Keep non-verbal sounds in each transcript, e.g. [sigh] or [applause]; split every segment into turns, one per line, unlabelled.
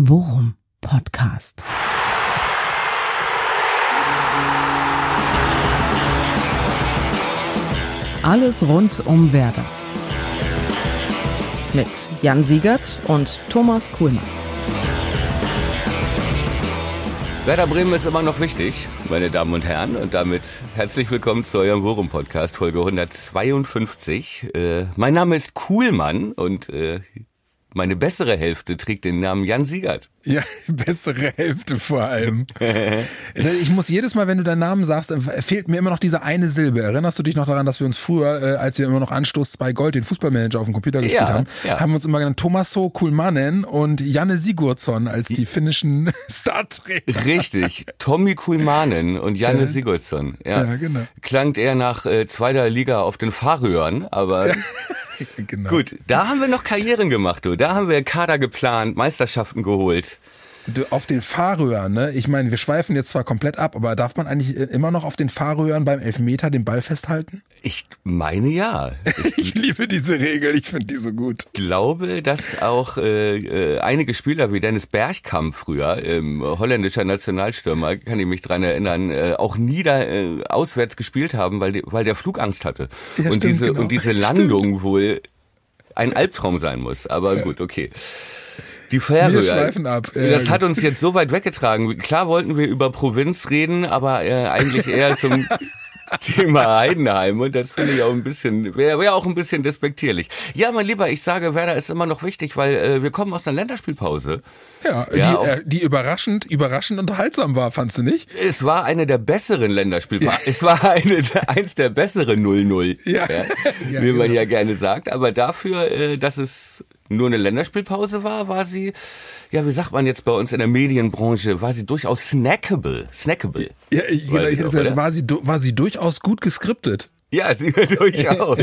Worum Podcast. Alles rund um Werder. Mit Jan Siegert und Thomas Kuhlmann.
Werder Bremen ist immer noch wichtig, meine Damen und Herren. Und damit herzlich willkommen zu eurem Worum Podcast, Folge 152. Äh, mein Name ist Kuhlmann und äh, meine bessere Hälfte trägt den Namen Jan Siegert.
Ja, bessere Hälfte vor allem. [laughs] ich muss jedes Mal, wenn du deinen Namen sagst, fehlt mir immer noch diese eine Silbe. Erinnerst du dich noch daran, dass wir uns früher, äh, als wir immer noch Anstoß 2 Gold, den Fußballmanager auf dem Computer gespielt
Ja,
haben,
ja.
haben wir uns immer genannt Thomaso Kulmanen und Janne Sigurdsson als die finnischen [laughs] Startrainer.
Richtig, Tommy Kulmanen und Janne
Ja.
Sigurdsson. Ja.
Ja, genau.
Klangt eher nach äh, zweiter Liga auf den Fahrröhren, aber [laughs]
genau.
gut, da haben wir noch Karrieren gemacht, du. Da haben wir Kader geplant, Meisterschaften geholt.
Auf den Fahrröhren, ne? Ich meine, wir schweifen jetzt zwar komplett ab, aber darf man eigentlich äh, immer noch auf den Fahrröhren beim Elfmeter den Ball festhalten?
Ich meine ja. [laughs] Ich
Ich liebe diese Regel, ich finde die so gut.
glaube, dass auch äh, äh, einige Spieler wie Dennis Bergkamp früher, ähm, holländischer Nationalstürmer, kann ich mich dran erinnern, äh, auch nie da äh, auswärts gespielt haben, weil, die, weil der Flugangst hatte.
Ja,
und,
stimmt,
diese,
genau.
und diese [laughs] Landung wohl ein Albtraum sein muss. Aber gut, okay. Die Färöer.
Wir schweifen ab. Ja,
das
gut.
hat uns jetzt so weit weggetragen. Klar wollten wir über Provinz reden, aber äh, eigentlich eher zum [laughs] Thema Heidenheim und das finde ich auch ein bisschen, wäre wär auch ein bisschen despektierlich. Ja, mein Lieber, ich sage, Werder ist immer noch wichtig, weil äh, wir kommen aus einer Länderspielpause.
Ja,
Ja,
die, äh, die überraschend, überraschend unterhaltsam war, fandst du nicht?
Es war eine der besseren Länderspielpausen. Es war eine, eins der besseren 0-0,
Ja. [laughs] Ja,
wie man
genau.
ja gerne sagt. Aber dafür, äh, dass es nur eine Länderspielpause war, war sie, ja, wie sagt man jetzt bei uns in der Medienbranche, war sie durchaus snackable. Snackable.
Ja, genau,
ich
hätte gesagt, war sie, war sie durchaus gut geskriptet.
Ja, sie [laughs] durchaus.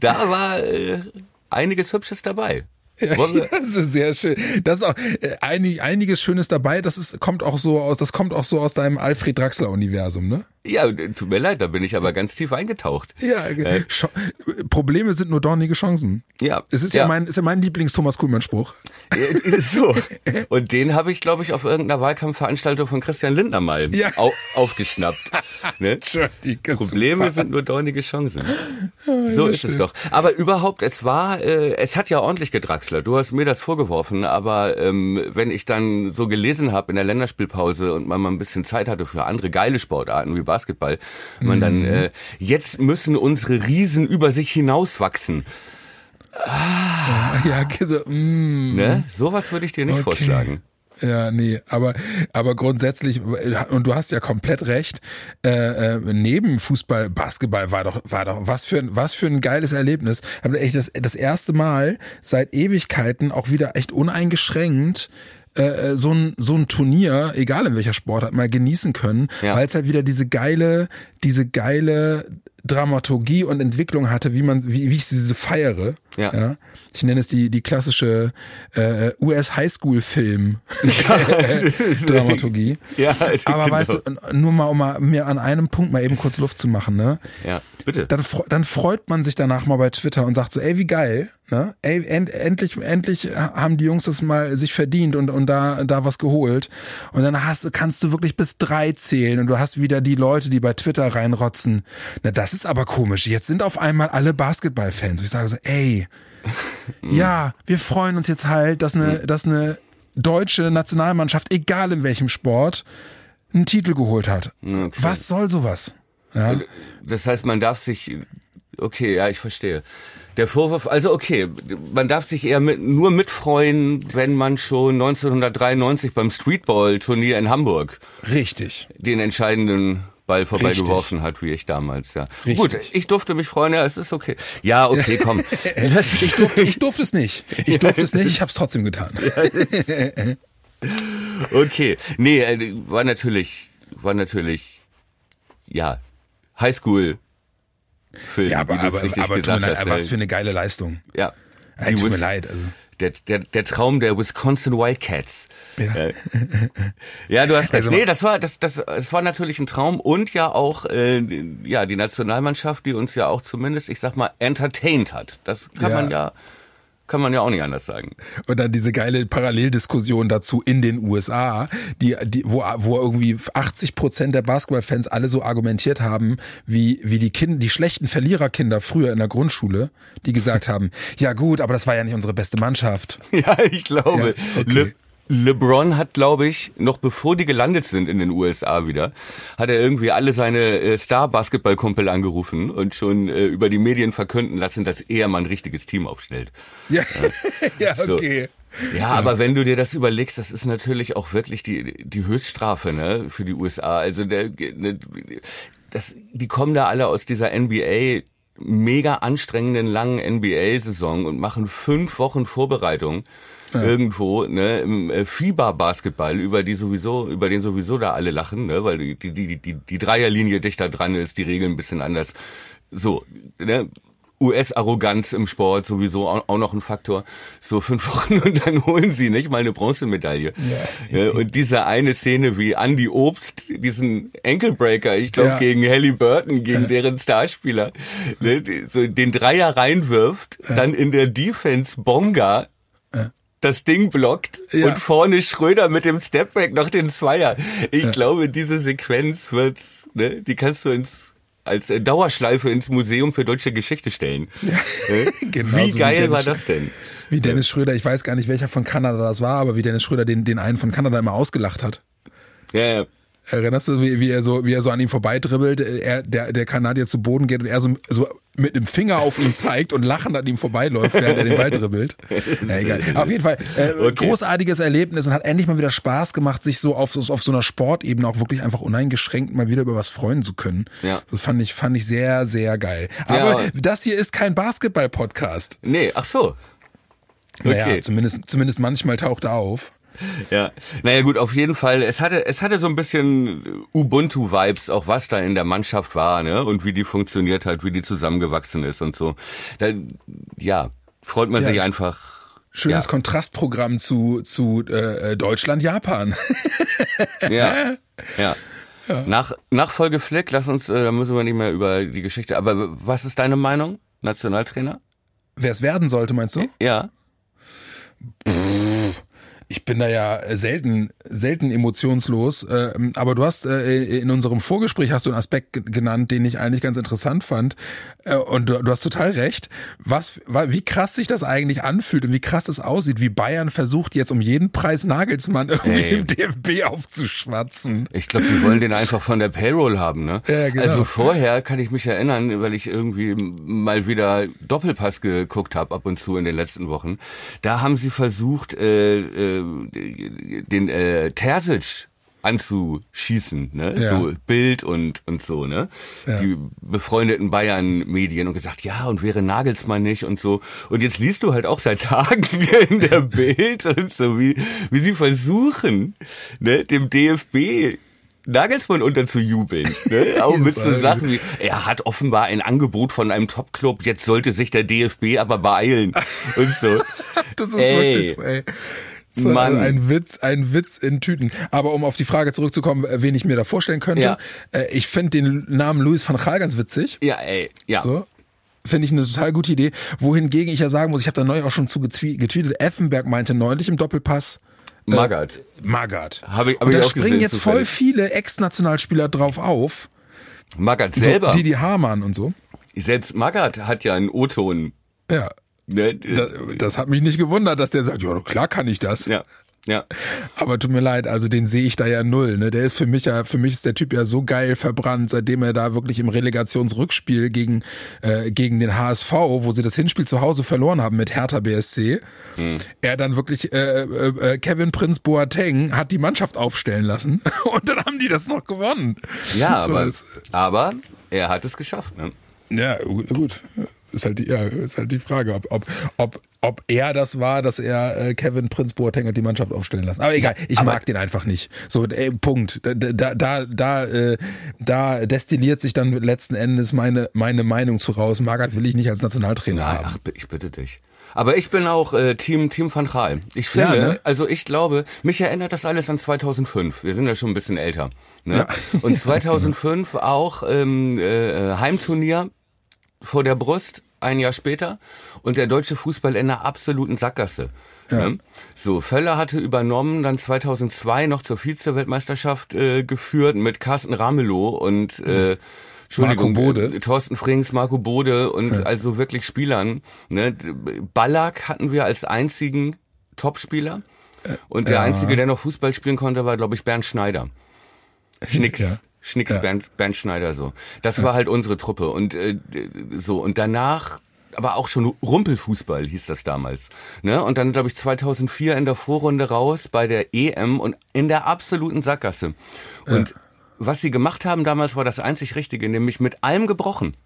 da war äh, einiges Hübsches dabei. Wir, [laughs]
Das ist sehr schön. Das ist auch äh, einig, einiges Schönes dabei. Das ist, kommt auch so aus, das kommt auch so aus deinem Alfred Draxler Universum, ne?
Ja, tut mir leid, da bin ich aber ganz tief eingetaucht.
Ja, Sch Probleme sind nur dornige Chancen.
Ja.
Es ist ja,
Ja.
mein, ist ja mein Lieblings-Thomas Kuhlmann-Spruch.
Äh, so. [laughs] Und den habe ich, glaube ich, auf irgendeiner Wahlkampfveranstaltung von Christian Lindner mal
Ja.
au aufgeschnappt. Ne? Probleme
super.
sind nur dornige Chancen. So ist es doch. Aber überhaupt, es war, äh, es hat ja ordentlich gedrachselt. Du hast mir das vorgeworfen, aber ähm, wenn ich dann so gelesen habe in der Länderspielpause und man mal ein bisschen Zeit hatte für andere geile Sportarten wie Basketball, man dann, äh, jetzt müssen unsere Riesen über sich hinauswachsen.
Ja, so, mm.
Ne? Sowas würde ich dir nicht
Okay.
vorschlagen.
Ja, nee, aber aber grundsätzlich und du hast ja komplett recht. Äh, äh, neben Fußball, Basketball war doch war doch was für ein was für ein geiles Erlebnis. Aber echt das das erste Mal seit Ewigkeiten auch wieder echt uneingeschränkt äh, so ein so ein Turnier, egal in welcher Sportart, mal genießen können,
Ja.
weil es halt wieder diese geile diese geile Dramaturgie und Entwicklung hatte, wie man wie, wie ich diese feiere.
Ja.
ja. Ich nenne es die die klassische äh, US Highschool Film [laughs] Dramaturgie.
Ja,
Aber
genau.
weißt du, nur mal um mal, mir an einem Punkt mal eben kurz Luft zu machen, ne?
Ja, bitte.
Dann, dann freut man sich danach mal bei Twitter und sagt so, ey, wie geil, ne? Ey, end, endlich, endlich haben die Jungs das mal sich verdient und, und da, da was geholt. Und dann hast du, kannst du wirklich bis drei zählen und du hast wieder die Leute, die bei Twitter reinrotzen. Na, das ist aber komisch. Jetzt sind auf einmal alle Basketballfans. Und ich sage so, ey, [laughs] ja, wir freuen uns jetzt halt, dass eine, dass eine deutsche Nationalmannschaft, egal in welchem Sport, einen Titel geholt hat.
Okay.
Was soll sowas? Ja.
Das heißt, man darf sich, okay, ja, ich verstehe. Der Vorwurf, also okay, man darf sich eher mit, nur mitfreuen, wenn man schon 1993 beim Streetball-Turnier in Hamburg
Richtig.
den entscheidenden Ball vorbeigeworfen hat, wie ich damals, ja.
Richtig.
Gut, ich durfte mich freuen, ja, es ist okay. Ja, okay, komm. [laughs]
Ich durfte, ich [laughs] durfte es nicht. Ich durfte es nicht, ich habe es trotzdem getan.
okay. Nee, äh, war natürlich, war natürlich, ja, Highschool. Film,
Ja, aber, aber, aber mir leid,
hast,
was
äh,
für eine geile Leistung.
Ja.
Ey, tut mir leid. Also.
Der, der, der Traum der Wisconsin Wildcats.
Ja.
Äh, [laughs] ja, du hast recht.
Also-
nee, das war das, das, das war natürlich ein Traum und ja auch äh, ja die Nationalmannschaft, die uns ja auch zumindest, ich sag mal, entertained hat. Das kann
Ja.
man ja kann man ja auch nicht anders sagen.
Und dann diese geile Paralleldiskussion dazu in den USA, die, die, wo, wo irgendwie 80 Prozent der Basketballfans alle so argumentiert haben, wie, wie die Kinder, die schlechten Verliererkinder früher in der Grundschule, die gesagt [laughs] haben, ja gut, aber das war ja nicht unsere beste Mannschaft.
Ja, ich glaube. Ja, okay. Le LeBron hat, glaube ich, noch bevor die gelandet sind in den USA wieder, hat er irgendwie alle seine äh, Star-Basketball-Kumpel angerufen und schon äh, über die Medien verkünden lassen, dass er mal ein richtiges Team aufstellt.
Ja, ja, [laughs] okay.
So. Ja, aber wenn du dir das überlegst, das ist natürlich auch wirklich die, die Höchststrafe ne, für die USA. Also der, ne, das, die kommen da alle aus dieser NBA mega anstrengenden langen NBA-Saison und machen fünf Wochen Vorbereitung ja. irgendwo ne, im äh, Fieber-Basketball, über die sowieso, über den sowieso da alle lachen, ne, weil die, die, die, die, die Dreierlinie dichter dran ist, die Regeln ein bisschen anders. So, ne, US-Arroganz im Sport sowieso auch, noch ein Faktor. So fünf [laughs] Wochen und dann holen sie nicht mal eine Bronzemedaille. Ja. ja und diese eine Szene wie Andy Obst, diesen Enkelbreaker, ich glaube ja. gegen Hallie Burton, gegen ja. deren Starspieler, ne, so den Dreier reinwirft, dann in der Defense Bonga das Ding blockt ja. und vorne Schröder mit dem Stepback noch den Zweier. Ich ja. glaube, diese Sequenz wird, ne, die kannst du ins als äh, Dauerschleife ins Museum für deutsche Geschichte stellen. [laughs] Ja, [laughs] genau wie geil wie war das denn?
Wie Dennis Schröder, ich weiß gar nicht, welcher von Kanada das war, aber wie Dennis Schröder den, den einen von Kanada immer ausgelacht hat.
Ja, ja.
Erinnerst du, wie, wie er so, wie er so an ihm vorbeidribbelt, er, der, der Kanadier zu Boden geht und er so, so mit dem Finger auf ihn zeigt und lachend an ihm vorbeiläuft, während er den Ball dribbelt. Ja, egal. Auf jeden Fall, äh, okay. großartiges Erlebnis und hat endlich mal wieder Spaß gemacht, sich so auf, auf so einer Sportebene auch wirklich einfach uneingeschränkt mal wieder über was freuen zu können. Ja. Das fand ich, fand ich sehr, sehr geil. Aber ja. das hier ist kein Basketball-Podcast.
Nee, ach so.
Okay. Naja, zumindest, zumindest manchmal taucht er auf. [laughs]
Ja, naja gut, auf jeden Fall. Es hatte, es hatte so ein bisschen Ubuntu-Vibes, auch was da in der Mannschaft war, ne? Und wie die funktioniert hat, wie die zusammengewachsen ist und so. Da, ja, freut man ja, sich einfach.
Schönes ja. Kontrastprogramm zu, zu äh, Deutschland, Japan. [laughs]
ja, ja. Ja. Nach, nach Folge Flick, lass uns, äh, da müssen wir nicht mehr über die Geschichte. Aber was ist deine Meinung, Nationaltrainer?
Wer es werden sollte, meinst du?
Ja.
Pff, ich bin da ja selten, selten emotionslos. Äh, aber du hast äh, in unserem Vorgespräch hast du einen Aspekt genannt, den ich eigentlich ganz interessant fand. Äh, und du, du, hast total recht. Was, wie krass sich das eigentlich anfühlt und wie krass es aussieht, wie Bayern versucht jetzt um jeden Preis Nagelsmann irgendwie hey. dem DFB aufzuschwatzen.
Ich glaube, die wollen den einfach von der Payroll haben, ne? Ja, genau. Also vorher kann ich mich erinnern, weil ich irgendwie mal wieder Doppelpass geguckt habe ab und zu in den letzten Wochen. Da haben sie versucht, äh, äh, den äh, Terzic anzuschießen, ne? Ja. So Bild und und so, ne? Ja. Die befreundeten Bayern-Medien und gesagt, ja, und wäre Nagelsmann nicht und so. Und jetzt liest du halt auch seit [laughs] Tagen in der [laughs] Bild und so, wie, wie sie versuchen, ne, dem DFB Nagelsmann unterzujubeln. Ne? [laughs] Auch mit so Sachen wie, er hat offenbar ein Angebot von einem Top-Club, jetzt sollte sich der DFB aber beeilen und so.
das ist ey. wirklich ey. Mann. Ein Witz, ein Witz in Tüten. Aber um auf die Frage zurückzukommen, äh, wen ich mir da vorstellen könnte, ja. Äh, ich finde den Namen Louis van Gaal ganz witzig.
Ja, ey, ja.
So. Finde ich eine total gute Idee. Wohingegen ich ja sagen muss, ich habe da neu auch schon zu getweetet, Effenberg meinte neulich im Doppelpass,
äh, Magath.
Magath.
Habe ich, hab
Und
da
springen
gesehen,
jetzt voll viele Ex-Nationalspieler drauf auf.
Magath selber.
So, die, die Hamann und so.
Selbst Magath hat ja einen O-Ton.
Ja. Ne? Das, das, hat mich nicht gewundert, dass der sagt, ja, klar kann ich das.
Ja. Ja.
Aber tut mir leid, also den sehe ich da ja null. Ne? Der ist für mich ja, für mich ist der Typ ja so geil verbrannt, seitdem er da wirklich im Relegationsrückspiel gegen, äh, gegen den HSV, wo sie das Hinspiel zu Hause verloren haben mit Hertha BSC, hm. er dann wirklich äh, äh, Kevin Prinz Boateng hat die Mannschaft aufstellen lassen [laughs] und dann haben die das noch gewonnen.
Ja, so, aber, aber er hat es geschafft. Ne?
Ja, gut ist halt die, ja, ist halt die Frage, ob, ob, ob, ob er das war, dass er äh, Kevin Prinz Boateng hat die Mannschaft aufstellen lassen. Aber egal, ich Aber mag den einfach nicht. So, ey, Punkt. Da, da, da, da, äh, da destilliert sich dann letzten Endes meine, meine Meinung zu raus. Magath will ich nicht als Nationaltrainer Nein, haben. Ach,
ich bitte dich. Aber ich bin auch äh, Team Team van Gaal. Ich finde, ja, ne? also ich glaube, mich erinnert das alles an 2005. Wir sind ja schon ein bisschen älter. Ne? Ja. Und 2005 auch ähm, äh, Heimturnier vor der Brust ein Jahr später und der deutsche Fußball in einer absoluten Sackgasse. Ja. Ne? So, Völler hatte übernommen, dann 2002 noch zur Vize-Weltmeisterschaft äh, geführt mit Carsten Ramelow und äh, Entschuldigung, Marco Bode. Äh, Thorsten Frings, Marco Bode und ja. also wirklich Spielern. Ne? Ballack hatten wir als einzigen Topspieler. Und der ja. einzige, der noch Fußball spielen konnte, war, glaube ich, Bernd Schneider. Schnicks. Ja. Schnicks ja. Bernd, Bernd Schneider so. Das ja. war halt unsere Truppe. Und äh, so, und danach aber auch schon Rumpelfußball hieß das damals. Ne? Und dann, glaube ich, 2004 in der Vorrunde raus bei der EM und in der absoluten Sackgasse. Und ja. was sie gemacht haben damals war das einzig Richtige, nämlich mit allem gebrochen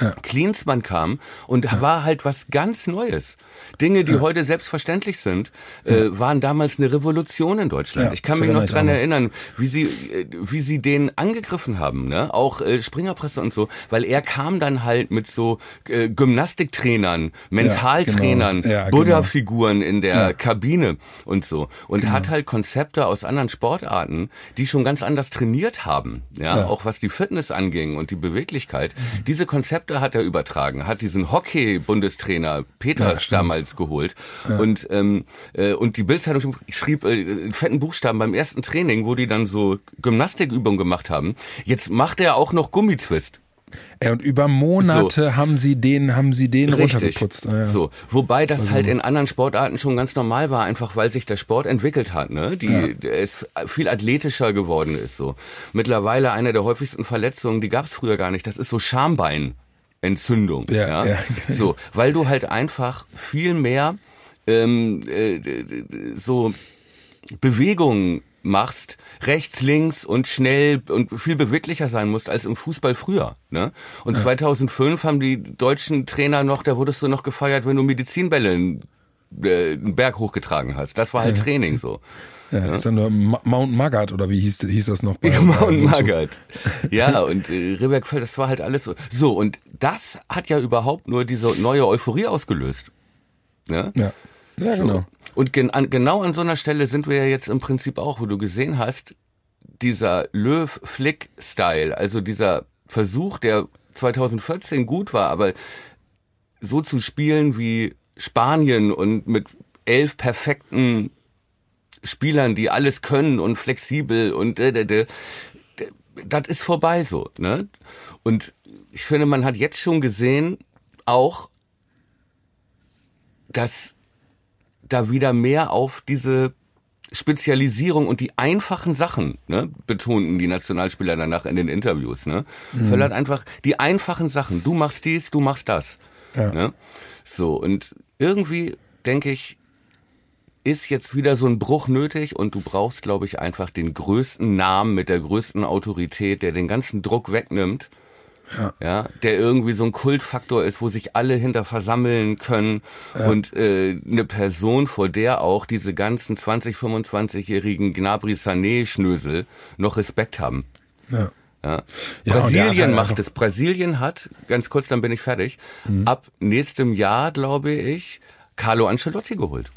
ja. Klinsmann kam und ja. war halt was ganz Neues. Dinge, die ja. heute selbstverständlich sind, äh, waren damals eine Revolution in Deutschland. ich kann mich noch dran erinnern, wie sie, äh, wie sie den angegriffen haben, ne? Auch äh, Springerpresse und so, weil er kam dann halt mit so äh, Gymnastiktrainern, Mentaltrainern, genau. genau. Buddha-Figuren in der Kabine und so und genau. hat halt Konzepte aus anderen Sportarten, die schon ganz anders trainiert haben, ja, auch was die Fitness anging und die Beweglichkeit. Mhm. Diese Konzepte Konzepte hat er übertragen, hat diesen Hockey-Bundestrainer Peters ja, damals geholt ja. und ähm, äh, und die Bildzeitung schrieb äh, in fetten Buchstaben beim ersten Training, wo die dann so Gymnastikübungen gemacht haben. Jetzt macht er auch noch Gummitwist.
Ja, und über Monate so. haben sie den, haben sie den Richtig. runtergeputzt.
Ja. So, wobei das also. halt in anderen Sportarten schon ganz normal war, einfach weil sich der Sport entwickelt hat, ne? Die ja. es viel athletischer geworden ist. So mittlerweile eine der häufigsten Verletzungen, die gab es früher gar nicht. Das ist so Schambein. Entzündung. Ja, ja? ja. So, weil du halt einfach viel mehr ähm, äh, so Bewegungen machst, rechts, links und schnell und viel beweglicher sein musst als im Fußball früher. Ne? Und ja. 2005 haben die deutschen Trainer noch, da wurdest du noch gefeiert, wenn du Medizinbälle einen, äh, einen Berg hochgetragen hast. Das war halt ja. Training so.
Ja, ja. ist dann nur Mount Maggard oder wie hieß, hieß das noch? Bei, [laughs]
Mount Maggard. Ja, und äh, Ribbergfeld, das war halt alles so. So, und das hat ja überhaupt nur diese neue Euphorie ausgelöst. Ja,
ja. ja so. genau.
Und gen an, genau an so einer Stelle sind wir ja jetzt im Prinzip auch, wo du gesehen hast, dieser Löw-Flick-Style, also dieser Versuch, der 2014 gut war, aber so zu spielen wie Spanien und mit elf perfekten Spielern, die alles können und flexibel und äh, äh, das ist vorbei so. Ne? Und ich finde, man hat jetzt schon gesehen, auch, dass da wieder mehr auf diese Spezialisierung und die einfachen Sachen, ne, betonten die Nationalspieler danach in den Interviews, ne? Mhm. Verlangt einfach die einfachen Sachen. Du machst dies, du machst das. Ja. Ne? So, und irgendwie denke ich, ist jetzt wieder so ein Bruch nötig und du brauchst, glaube ich, einfach den größten Namen mit der größten Autorität, der den ganzen Druck wegnimmt. Ja. ja, der irgendwie so ein Kultfaktor ist, wo sich alle hinter versammeln können ja. und äh, eine Person, vor der auch diese ganzen 20, 25-jährigen Gnabry Sané Schnösel noch Respekt haben. Ja. Ja. ja Brasilien macht es. Brasilien hat, ganz kurz, dann bin ich fertig, mhm. ab nächstem Jahr, glaube ich, Carlo Ancelotti geholt.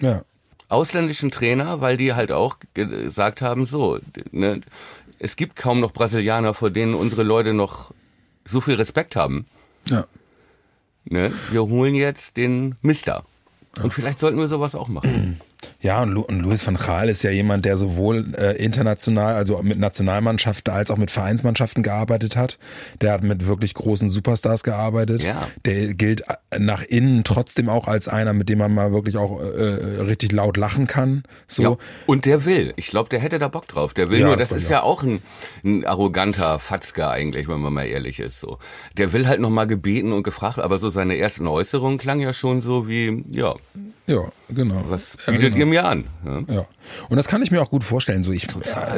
Ja. Ausländischen Trainer, weil die halt auch gesagt haben, so, ne, es gibt kaum noch Brasilianer, vor denen unsere Leute noch so viel Respekt haben. Ja. Ne, wir holen jetzt den Mister. Und vielleicht sollten wir sowas auch machen.
Ja, und, Lu und Luis van Gaal ist ja jemand, der sowohl äh, international, also mit Nationalmannschaften als auch mit Vereinsmannschaften gearbeitet hat. Der hat mit wirklich großen Superstars gearbeitet. Ja. Der gilt äh, nach innen trotzdem auch als einer, mit dem man mal wirklich auch äh, äh, richtig laut lachen kann. So. Ja,
und der will. Ich glaube, der hätte da Bock drauf. Der will ja, nur, das, das ist ja auch ein, ein arroganter Fatzker eigentlich, wenn man mal ehrlich ist. So, Der will halt nochmal gebeten und gefragt, aber so seine ersten Äußerungen klang ja schon so wie, ja.
Ja, genau.
Was bietet ja, genau. ihr mir an?
Ja. ja. Und das kann ich mir auch gut vorstellen. So ich,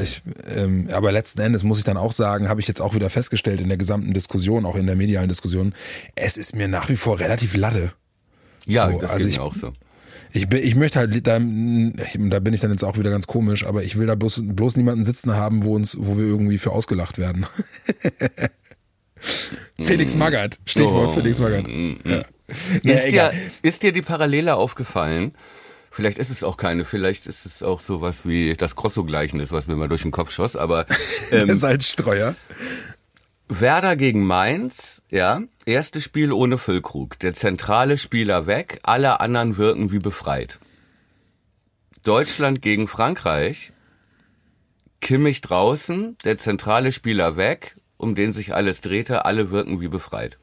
ich ähm, aber letzten Endes muss ich dann auch sagen, habe ich jetzt auch wieder festgestellt in der gesamten Diskussion, auch in der medialen Diskussion, es ist mir nach wie vor relativ latte.
Ja, so, das also ich, auch so.
Ich, ich möchte halt, da, da bin ich dann jetzt auch wieder ganz komisch, aber ich will da bloß, bloß niemanden sitzen haben, wo uns, wo wir irgendwie für ausgelacht werden. [laughs] Felix Magath, Stichwort oh. Felix Magath. Ja.
Ist, dir, ist dir die Parallele aufgefallen? Vielleicht ist es auch keine, vielleicht ist es auch sowas wie das Grosso-Gleichnis, was mir mal durch den Kopf schoss, aber [laughs]
ähm, der Salzstreuer.
Werder gegen Mainz, ja, erstes Spiel ohne Füllkrug. Der zentrale Spieler weg, alle anderen wirken wie befreit. Deutschland gegen Frankreich, Kimmich draußen, der zentrale Spieler weg, um den sich alles drehte, alle wirken wie befreit.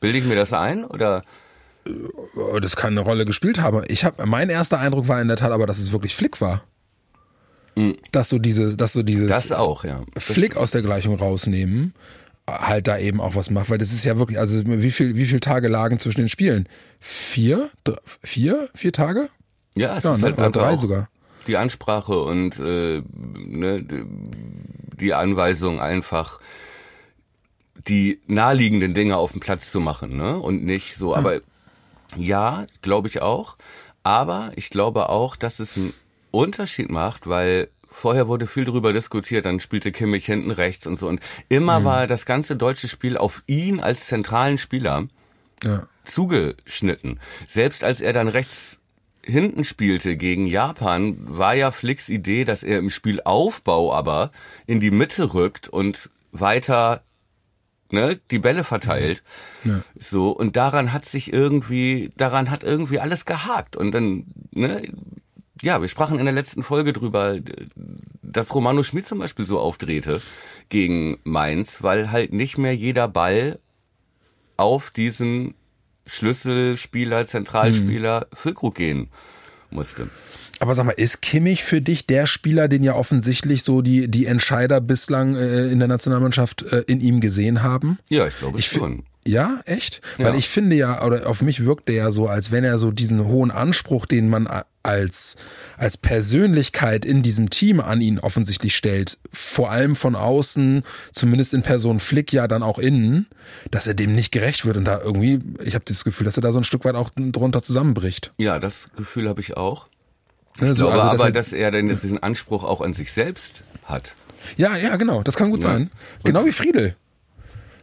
Bilde ich mir das ein oder?
Das kann eine Rolle gespielt haben. Ich habe, mein erster Eindruck war in der Tat aber, dass es wirklich Flick war. Mhm. Dass so diese, dass so dieses
das auch, ja.
Das Flick aus der Gleichung rausnehmen, halt da eben auch was macht, weil das ist ja wirklich, also wie viel, wie viele Tage lagen zwischen den Spielen? Vier, vier, vier Tage?
Ja, es
ja,
ist
ne?
halt
Oder drei sogar.
die Ansprache und äh, ne, die Anweisung einfach die naheliegenden Dinge auf dem Platz zu machen, ne? Und nicht so, aber ja, glaube ich auch. Aber ich glaube auch, dass es einen Unterschied macht, weil vorher wurde viel darüber diskutiert, dann spielte Kimmich hinten rechts und so. Und immer war das ganze deutsche Spiel auf ihn als zentralen Spieler
Ja.
zugeschnitten. Selbst als er dann rechts hinten spielte gegen Japan, war ja Flicks Idee, dass er im Spielaufbau aber in die Mitte rückt und weiter ne, die Bälle verteilt.
Ja.
So, und daran hat sich irgendwie, daran hat irgendwie alles gehakt. Und dann, ne, ja, wir sprachen in der letzten Folge drüber, dass Romano Schmid zum Beispiel so aufdrehte gegen Mainz, weil halt nicht mehr jeder Ball auf diesen Schlüsselspieler, Zentralspieler Füllkrug gehen musste.
Aber sag mal, ist Kimmich für dich der Spieler, den ja offensichtlich so die, die Entscheider bislang äh, in der Nationalmannschaft äh, in ihm gesehen haben?
Ja, ich glaube
Ich
schon.
Ja, echt?
Ja.
Weil ich finde ja, oder auf mich wirkt er ja so, als wenn er so diesen hohen Anspruch, den man als, als Persönlichkeit in diesem Team an ihn offensichtlich stellt, vor allem von außen, zumindest in Person Flick, ja dann auch innen, dass er dem nicht gerecht wird und da irgendwie, ich habe das Gefühl, dass er da so ein Stück weit auch drunter zusammenbricht.
Ja, das Gefühl habe ich auch.
Ne,
Ich
so,
glaube
also,
aber,
er-
dass er denn jetzt diesen Anspruch auch an sich selbst hat.
Ja, ja, genau, das kann gut
Ja.
sein. Genau wie Friedel.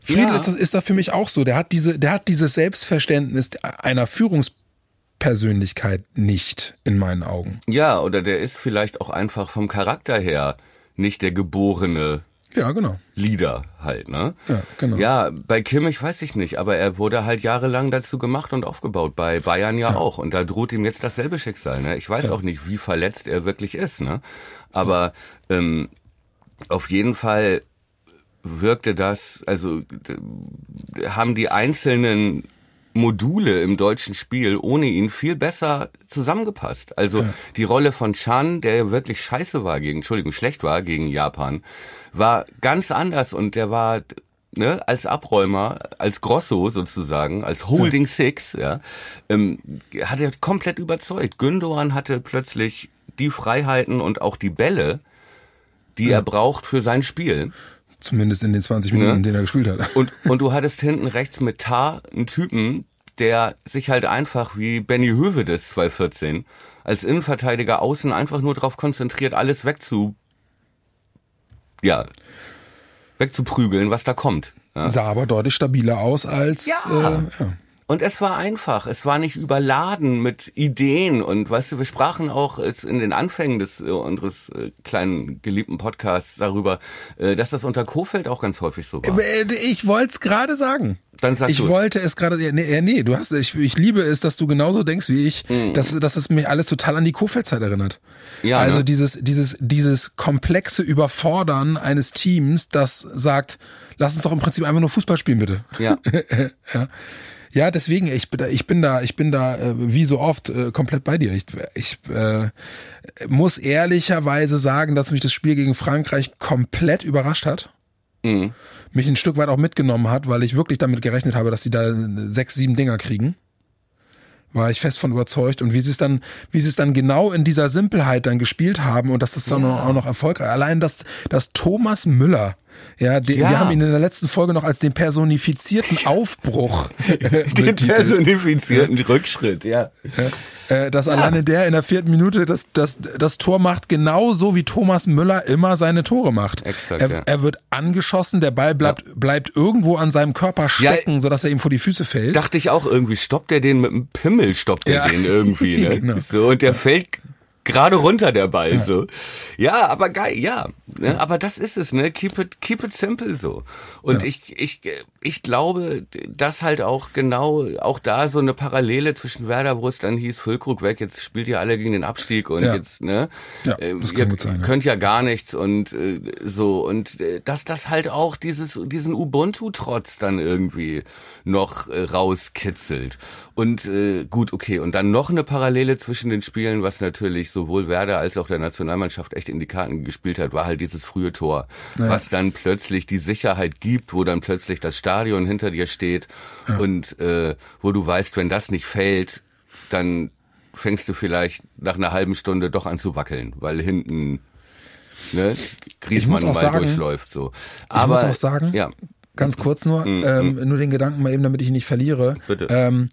Friedel
Ja.
ist, ist da für mich auch so. Der hat diese, der hat dieses Selbstverständnis einer Führungspersönlichkeit nicht in meinen Augen.
Ja, oder der ist vielleicht auch einfach vom Charakter her nicht der geborene
Ja, genau.
Leader halt, ne?
Ja, genau.
Ja, bei Kimmich weiß ich nicht, aber er wurde halt jahrelang dazu gemacht und aufgebaut. Bei Bayern ja, auch. Und da droht ihm jetzt dasselbe Schicksal, ne? Ich weiß auch nicht, wie verletzt er wirklich ist, ne? Aber ähm, auf jeden Fall wirkte das, also haben die einzelnen Module im deutschen Spiel ohne ihn viel besser zusammengepasst. Also die Rolle von Chan, der ja wirklich scheiße war gegen, Entschuldigung, schlecht war gegen Japan, war ganz anders und der war ne, als Abräumer, als Grosso sozusagen, als Holding Six, ja, ähm, hat er komplett überzeugt. Gündogan hatte plötzlich die Freiheiten und auch die Bälle, die er braucht für sein Spiel.
Zumindest in den 20 Minuten,
Ne?
in denen er gespielt hat.
Und, [laughs] und du hattest hinten rechts mit Tar einen Typen, der sich halt einfach wie Benny Hövedes 2014 als Innenverteidiger außen einfach nur darauf konzentriert, alles wegzu, ja, wegzuprügeln, was da kommt. Ja.
Sah aber deutlich stabiler aus als,
Ja.
Äh, ja.
Und es war einfach, es war nicht überladen mit Ideen und weißt du, wir sprachen auch jetzt in den Anfängen des äh, unseres äh, kleinen geliebten Podcasts darüber, äh, dass das unter Kofeld auch ganz häufig so war.
Äh, Ich wollte es gerade sagen.
Dann sag
ich
du's.
wollte es gerade, nee, ja, nee, du hast, ich, ich liebe es, dass du genauso denkst wie ich,
Mhm.
dass, dass es mich alles total an die Kofeld-Zeit erinnert.
Ja,
also
ne?
dieses, dieses, dieses komplexe Überfordern eines Teams, das sagt, lass uns doch im Prinzip einfach nur Fußball spielen, bitte.
Ja. [laughs]
ja. Ja, deswegen, ich bin da, ich bin da, ich bin da äh, wie so oft äh, komplett bei dir. Ich, ich äh, muss ehrlicherweise sagen, dass mich das Spiel gegen Frankreich komplett überrascht hat.
Mhm.
Mich ein Stück weit auch mitgenommen hat, weil ich wirklich damit gerechnet habe, dass sie da sechs, sieben Dinger kriegen. War ich fest von überzeugt und wie sie es dann, wie sie es dann genau in dieser Simpelheit dann gespielt haben und dass das dann auch noch erfolgreich. Allein dass, dass Thomas Müller, ja, den,
Ja.
wir haben ihn in der letzten Folge noch als den personifizierten [laughs] Aufbruch
Den personifizierten Rückschritt, ja.
Äh, dass alleine der in der vierten Minute das, das, das Tor macht, genauso wie Thomas Müller immer seine Tore macht.
Exakt,
er,
ja.
er wird angeschossen, der Ball bleibt, bleibt irgendwo an seinem Körper stecken, sodass er ihm vor die Füße fällt.
Dachte ich auch irgendwie, stoppt er den mit dem Pimmel, stoppt er
Ja.
den irgendwie, [laughs] ne?
Genau.
So, und der fällt gerade runter der Ball ja. so. Ja, aber geil, ja. Ne? Aber das ist es, ne? Keep it, keep it simple so. Und ja. ich, ich, ich glaube, dass halt auch genau, auch da so eine Parallele zwischen Werder, wo es dann hieß, Füllkrug weg, jetzt spielt ihr alle gegen den Abstieg und ja. jetzt, ne?
Ja, ähm, das kann ihr sein,
könnt ja gar nichts und äh, so. Und äh, dass das halt auch dieses, diesen Ubuntu-Trotz dann irgendwie noch äh, rauskitzelt. Und äh, gut, okay. Und dann noch eine Parallele zwischen den Spielen, was natürlich sowohl Werder als auch der Nationalmannschaft echt in die Karten gespielt hat, war halt dieses frühe Tor, ja. was dann plötzlich die Sicherheit gibt, wo dann plötzlich das Stadion hinter dir steht ja. und äh, wo du weißt, wenn das nicht fällt, dann fängst du vielleicht nach einer halben Stunde doch an zu wackeln, weil hinten ne, Griezmann mal sagen, durchläuft so.
Aber ich muss auch sagen, ja. ganz kurz nur, mhm. ähm, mhm. nur den Gedanken mal eben, damit ich ihn nicht verliere.
Bitte.
Ähm,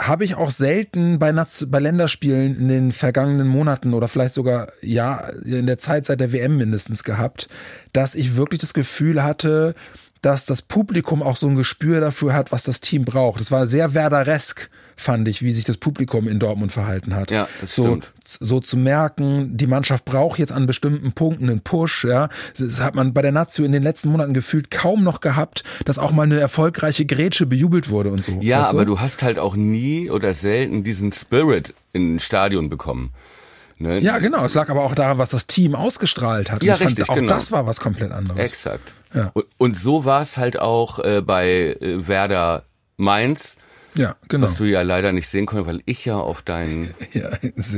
habe ich auch selten bei, bei Länderspielen in den vergangenen Monaten oder vielleicht sogar ja in der Zeit seit der WM mindestens gehabt, dass ich wirklich das Gefühl hatte, dass das Publikum auch so ein Gespür dafür hat, was das Team braucht. Das war sehr Werderesk, fand ich, wie sich das Publikum in Dortmund verhalten hat.
Ja, das
so,
stimmt.
so zu merken, die Mannschaft braucht jetzt an bestimmten Punkten einen Push. Ja, das hat man bei der Nazio in den letzten Monaten gefühlt kaum noch gehabt, dass auch mal eine erfolgreiche Grätsche bejubelt wurde und so.
Ja, aber du? du hast halt auch nie oder selten diesen Spirit in ein Stadion bekommen.
Ne? Ja, genau. Es lag aber auch daran, was das Team ausgestrahlt hat.
Ja, ich richtig,
fand, auch
genau.
das war was komplett anderes.
Exakt. Ja. Und, und so war es halt auch äh, bei äh, Werder Mainz.
Ja, genau.
Was du ja leider nicht sehen konntest, weil ich ja auf deinen. [laughs]
Ja,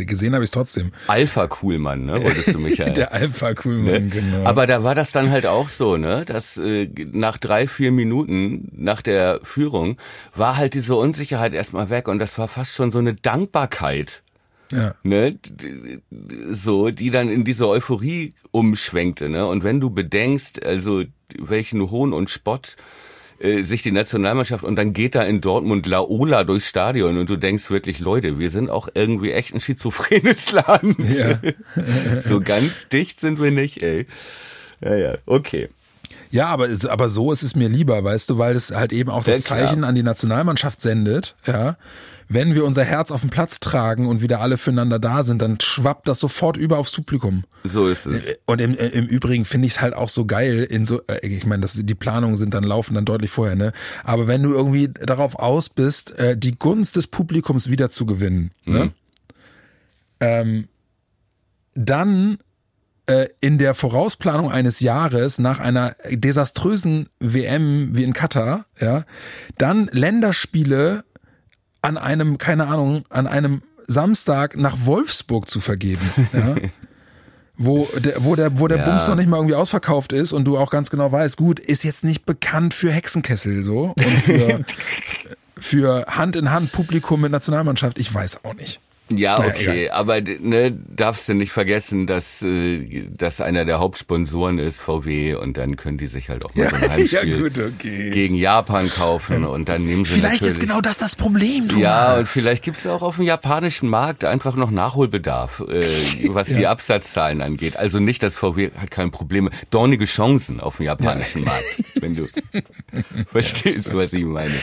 gesehen habe ich trotzdem.
Alpha Coolmann, ne? Wolltest du mich [laughs] ja.
Der Alpha Coolmann, ne? genau.
Aber da war das dann halt auch so, ne? Dass äh, nach drei, vier Minuten nach der Führung war halt diese Unsicherheit erstmal weg und das war fast schon so eine Dankbarkeit
ja.
ne, so, die dann in diese Euphorie umschwenkte, ne? Und wenn du bedenkst, also welchen Hohn und Spott äh, sich die Nationalmannschaft und dann geht da in Dortmund Laola durchs Stadion und du denkst wirklich, Leute, wir sind auch irgendwie echt ein schizophrenes [laughs] Land. Ja. [laughs] so ganz dicht sind wir nicht, ey. Ja, ja, okay.
Ja, aber, aber so ist es mir lieber, weißt du, weil es halt eben auch das Zeichen an die Nationalmannschaft sendet, ja wenn wir unser Herz auf den Platz tragen und wieder alle füreinander da sind, dann schwappt das sofort über aufs Publikum.
So ist es.
Und im, im Übrigen finde ich es halt auch so geil in so, äh, ich meine, die Planungen sind dann laufen dann deutlich vorher, ne? Aber wenn du irgendwie darauf aus bist, äh, die Gunst des Publikums wieder zu gewinnen, ne? mhm. ne? Ähm, dann äh, in der Vorausplanung eines Jahres nach einer desaströsen WM wie in Katar, ja, dann Länderspiele an einem, keine Ahnung, an einem Samstag nach Wolfsburg zu vergeben. [laughs] Ja? wo der, wo der, wo der ja. Bums noch nicht mal irgendwie ausverkauft ist und du auch ganz genau weißt, gut, ist jetzt nicht bekannt für Hexenkessel so und für, [laughs] für Hand in Hand Publikum mit Nationalmannschaft, ich weiß auch nicht.
Ja, okay, ja, aber ne, darfst du nicht vergessen, dass äh, dass einer der Hauptsponsoren ist VW und dann können die sich halt auch mal ja, so ein [laughs] Heimspiel ja, gut, okay. gegen Japan kaufen [laughs] und dann nehmen sie
Vielleicht ist genau das das Problem, Thomas.
Ja, und vielleicht gibt es auch auf dem japanischen Markt einfach noch Nachholbedarf, äh, [laughs] was die Absatzzahlen angeht. Also nicht, dass VW hat keine Probleme, dornige Chancen auf dem japanischen Markt, wenn du verstehst, was ich meine.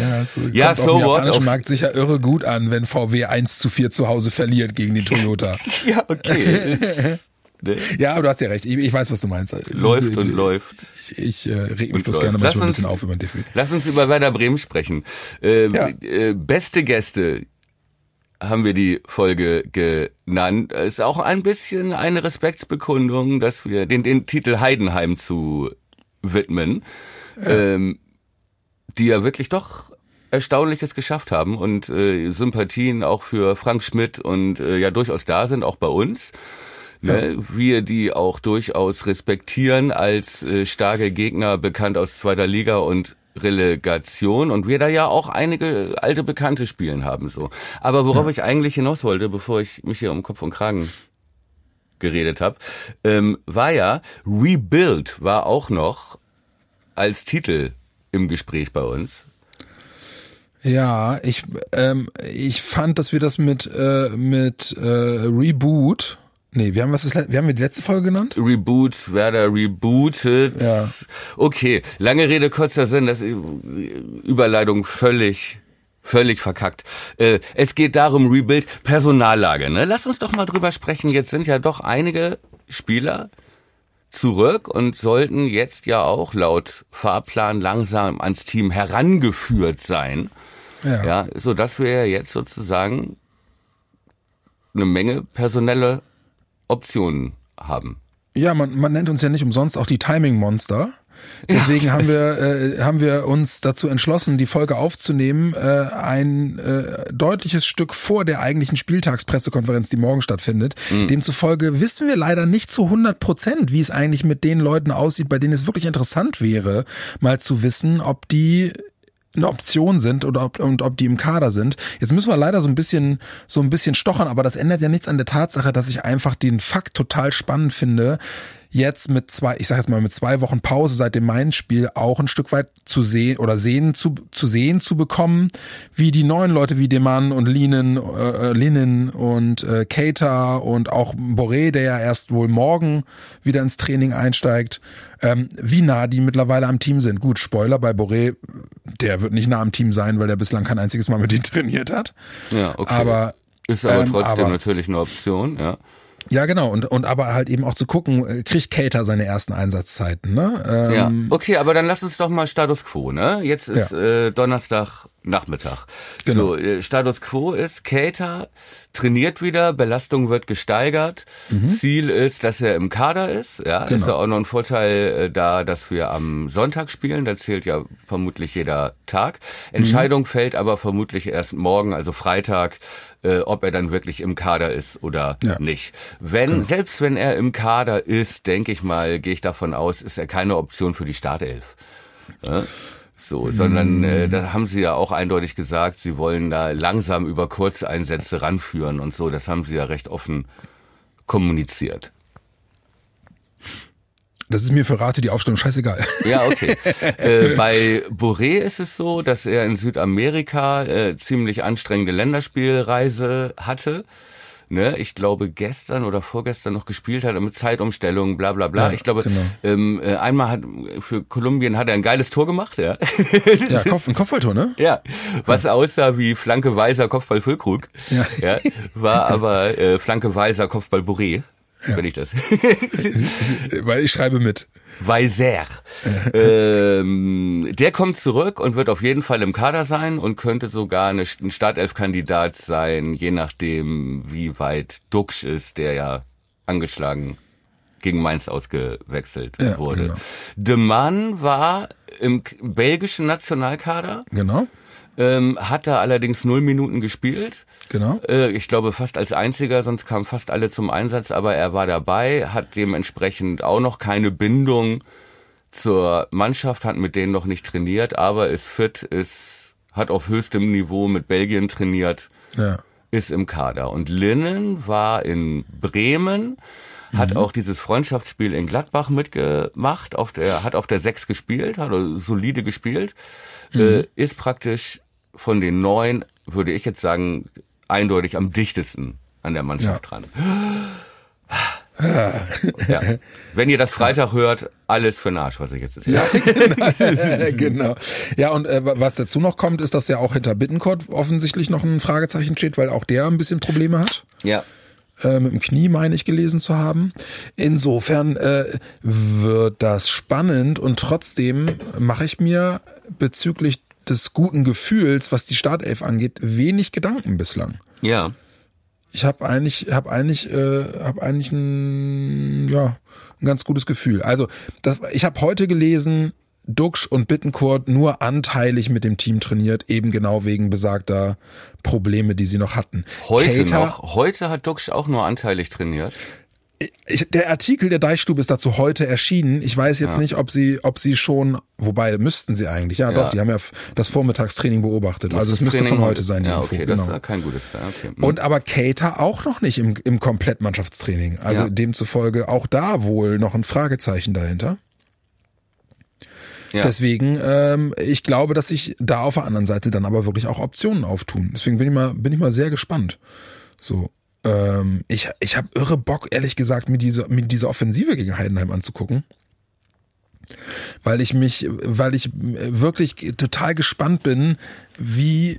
Ja, so, ja so auf dem japanischen Markt sicher irre gut an, wenn VW 1 zu 4 4 zu Hause verliert gegen die Toyota. [laughs]
ja, okay. [laughs]
Ne? Ja, aber du hast ja recht. Ich, ich weiß, was du meinst.
Läuft ich, und läuft.
Ich, ich äh, reg mich bloß gerne mal ein bisschen auf über den DFB.
Lass uns über Werder Bremen sprechen. Äh, ja. äh, beste Gäste haben wir die Folge genannt. Ist auch ein bisschen eine Respektsbekundung, dass wir den, den Titel Heidenheim zu widmen. Ja. Ähm, die ja wirklich doch Erstaunliches geschafft haben und äh, Sympathien auch für Frank Schmidt und äh, ja durchaus da sind, auch bei uns. Ne, wir die auch durchaus respektieren als äh, starke Gegner, bekannt aus zweiter Liga und Relegation und wir da ja auch einige alte Bekannte spielen haben so. Aber worauf ja. ich eigentlich hinaus wollte, bevor ich mich hier um Kopf und Kragen geredet habe, ähm, war ja Rebuild war auch noch als Titel im Gespräch bei uns.
Ja, ich, ähm, ich fand, dass wir das mit, äh, mit äh, Reboot. Nee, wir haben was ist, wir haben die letzte Folge genannt?
Reboot, Werder rebootet. Ja. Okay, lange Rede, kurzer Sinn, das Überleitung völlig Völlig verkackt. Äh, es geht darum, Rebuild, Personallage. Ne? Lass uns doch mal drüber sprechen. Jetzt sind ja doch einige Spieler zurück und sollten jetzt ja auch laut Fahrplan langsam ans Team herangeführt sein. Ja, ja so dass wir jetzt sozusagen eine Menge personelle Optionen haben.
Ja, man, man nennt uns ja nicht umsonst auch die Timing Monster. Deswegen ja, haben wir äh, haben wir uns dazu entschlossen, die Folge aufzunehmen, äh, ein äh, deutliches Stück vor der eigentlichen Spieltagspressekonferenz, die morgen stattfindet. Mhm. Demzufolge wissen wir leider nicht zu 100 Prozent, wie es eigentlich mit den Leuten aussieht, bei denen es wirklich interessant wäre, mal zu wissen, ob die eine Option sind oder ob, und ob die im Kader sind. Jetzt müssen wir leider so ein bisschen so ein bisschen stochern, aber das ändert ja nichts an der Tatsache, dass ich einfach den Fakt total spannend finde, jetzt mit zwei, ich sag jetzt mal mit zwei Wochen Pause seit dem Mainz-Spiel auch ein Stück weit zu sehen oder sehen zu, zu sehen zu bekommen, wie die neuen Leute wie Demann und Linen, äh, Linen und äh, Cater und auch Boré, der ja erst wohl morgen wieder ins Training einsteigt, ähm, wie nah die mittlerweile am Team sind. Gut, Spoiler bei Boré, der wird nicht nah am Team sein, weil er bislang kein einziges Mal mit denen trainiert hat.
Ja, okay.
Aber
ist aber ähm, trotzdem aber, natürlich eine Option, ja.
Ja, genau. Und, und aber halt eben auch zu gucken, äh, kriegt Cater seine ersten Einsatzzeiten, ne?
Ähm, ja, okay, aber dann lass uns doch mal Status Quo, ne? Jetzt ist ja. äh, Donnerstag Nachmittag. Genau. So, äh, Status Quo ist, Cater trainiert wieder, Belastung wird gesteigert. Mhm. Ziel ist, dass er im Kader ist. Ja, genau. ist ja auch noch ein Vorteil äh, da, dass wir am Sonntag spielen. Da zählt ja vermutlich jeder Tag. Entscheidung mhm. fällt aber vermutlich erst morgen, also Freitag, äh, ob er dann wirklich im Kader ist oder ja. nicht. Wenn, genau. selbst wenn er im Kader ist, denke ich mal, gehe ich davon aus, ist er keine Option für die Startelf. Ja? So, sondern äh, da haben sie ja auch eindeutig gesagt, sie wollen da langsam über Kurzeinsätze ranführen und so. Das haben sie ja recht offen kommuniziert.
Das ist mir für Rate die Aufstellung scheißegal.
Ja, [laughs] okay. äh, bei Boré ist es so, dass er in Südamerika äh, ziemlich anstrengende Länderspielreise hatte. Ne, ich glaube gestern oder vorgestern noch gespielt hat mit Zeitumstellung, bla bla bla. Ja, ich glaube, genau. ähm, äh, einmal hat für Kolumbien hat er ein geiles Tor gemacht, ja. [laughs]
ja, Kopf, ein Kopfballtor, ne?
Ja, was aussah wie Flanke Weiser Kopfball Füllkrug. Ja. ja. War aber äh, Flanke Weiser Kopfball Boré ja. wenn ich das. [laughs]
Weil ich schreibe mit.
Weiser. [laughs] ähm, der kommt zurück und wird auf jeden Fall im Kader sein und könnte sogar eine, ein Startelf-Kandidat sein, je nachdem, wie weit Duxch ist, der ja angeschlagen gegen Mainz ausgewechselt ja, wurde. Genau. De Mann war im belgischen Nationalkader.
Genau.
Ähm, hat da allerdings null Minuten gespielt.
Genau.
Äh, ich glaube fast als einziger, sonst kamen fast alle zum Einsatz, aber er war dabei, hat dementsprechend auch noch keine Bindung zur Mannschaft, hat mit denen noch nicht trainiert, aber ist fit, ist, hat auf höchstem Niveau mit Belgien trainiert, ja. ist im Kader. Und Linnen war in Bremen, hat mhm. auch dieses Freundschaftsspiel in Gladbach mitgemacht, auf der, hat auf der Sechs gespielt, hat solide gespielt, mhm. äh, ist praktisch von den neun, würde ich jetzt sagen, eindeutig am dichtesten an der Mannschaft ja. dran. ja. Wenn ihr das Freitag hört, alles für den Arsch, was ich jetzt erzähle.
Ja, [laughs] genau. genau. Ja, und äh, was dazu noch kommt, ist, dass ja auch hinter Bittencourt offensichtlich noch ein Fragezeichen steht, weil auch der ein bisschen Probleme hat.
Ja.
Äh, mit dem Knie meine ich gelesen zu haben. Insofern äh, wird das spannend und trotzdem mache ich mir bezüglich des guten Gefühls, was die Startelf angeht, wenig Gedanken bislang.
Ja.
Ich habe eigentlich, habe eigentlich, äh, habe eigentlich ein, ja, ein ganz gutes Gefühl. Also, das, ich habe heute gelesen, Duxch und Bittencourt nur anteilig mit dem Team trainiert, eben genau wegen besagter Probleme, die sie noch hatten.
Heute Kater, noch? Heute hat Duxch auch nur anteilig trainiert?
Ich, der Artikel der Deichstube ist dazu heute erschienen. Ich weiß jetzt ja. nicht, ob sie, ob sie schon, wobei müssten sie eigentlich. Ja, ja. doch, die haben ja das Vormittagstraining beobachtet. Das also es müsste von heute sein, die
ja,
Info.
Okay, genau. das ist kein gutes. Okay.
Mhm. Und aber Cater auch noch nicht im, im Komplettmannschaftstraining. Also ja. demzufolge auch da wohl noch ein Fragezeichen dahinter. Ja. Deswegen, ähm, ich glaube, dass sich da auf der anderen Seite dann aber wirklich auch Optionen auftun. Deswegen bin ich mal, bin ich mal sehr gespannt. So. Ähm, ich ich habe irre Bock, ehrlich gesagt, mir diese, mir diese Offensive gegen Heidenheim anzugucken. Weil ich mich, weil ich wirklich total gespannt bin, wie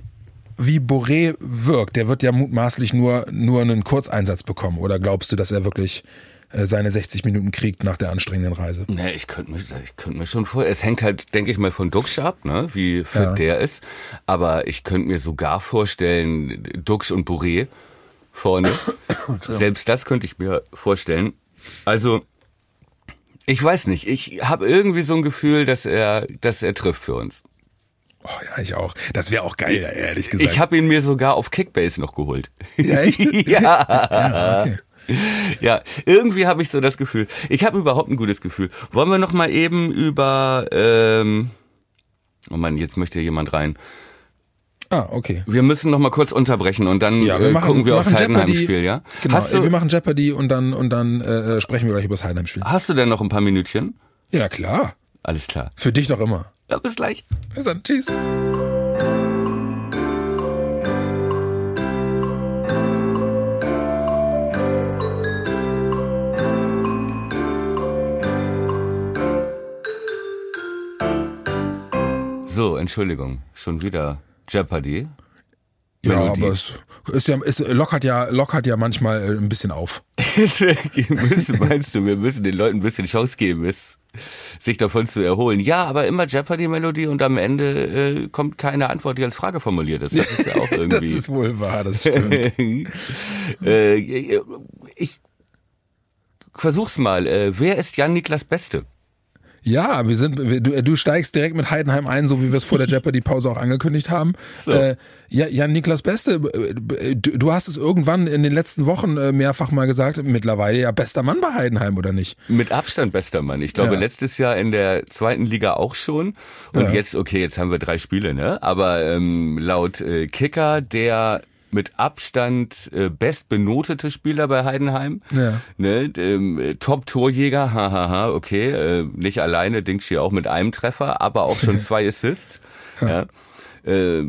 wie Boré wirkt, der wird ja mutmaßlich nur, nur einen Kurzeinsatz bekommen. Oder glaubst du, dass er wirklich äh, seine 60 Minuten kriegt nach der anstrengenden Reise?
Ne, ich könnte mir, ich könnte mir schon vor. Es hängt halt, denke ich mal, von Duxch ab, ne, wie fit ja. der ist. Aber ich könnte mir sogar vorstellen, Duxch und Boré vorne. [coughs] Selbst das könnte ich mir vorstellen. Also, ich weiß nicht. Ich habe irgendwie so ein Gefühl, dass er, dass er trifft für uns.
Oh ja, ich auch. Das wäre auch geil, ehrlich gesagt.
Ich habe ihn mir sogar auf Kickbase noch geholt.
Ja, echt? [laughs]
ja. ja, okay. ja, irgendwie habe ich so das Gefühl. Ich habe überhaupt ein gutes Gefühl. Wollen wir noch mal eben über ähm, Oh Mann, jetzt möchte jemand rein.
Ah, okay.
Wir müssen noch mal kurz unterbrechen und dann ja, wir äh, machen, gucken wir, wir aufs Heidenheim-Spiel, ja?
Genau, du, wir machen Jeopardy und dann und dann äh, sprechen wir gleich über das Heidenheim-Spiel.
Hast du denn noch ein paar Minütchen?
Ja, klar.
Alles klar.
Für dich doch immer.
Ja, bis gleich.
Bis dann. Tschüss.
So, Entschuldigung, schon wieder Jeopardy.
Ja, aber es ist ja, es lockert ja, lockert ja manchmal äh, ein bisschen auf. [laughs]
meinst du, wir müssen den Leuten ein bisschen Chance geben, es, sich davon zu erholen? Ja, aber immer Jeopardy-Melodie und am Ende äh, kommt keine Antwort, die als Frage formuliert ist. Das ist ja auch [laughs] irgendwie.
das ist wohl wahr, das stimmt. [laughs]
äh, ich versuch's mal. Äh, wer ist Jan Niklas Beste?
Ja, wir sind, wir, du, du steigst direkt mit Heidenheim ein, so wie wir es vor der [laughs] Jeopardy-Pause auch angekündigt haben. So. Äh, ja, Jan Niklas Beste, äh, du, du hast es irgendwann in den letzten Wochen äh, mehrfach mal gesagt, mittlerweile ja bester Mann bei Heidenheim, oder nicht?
Mit Abstand bester Mann. Ich glaube, ja. letztes Jahr in der zweiten Liga auch schon. Und ja. jetzt, okay, jetzt haben wir drei Spiele, ne? Aber ähm, laut äh, Kicker, der mit Abstand äh, bestbenotete Spieler bei Heidenheim. Ja. Ne, ähm, Top-Torjäger, hahaha, okay, äh, nicht alleine, Dingshi auch mit einem Treffer, aber auch schon [laughs] zwei Assists. ja. ja. Äh,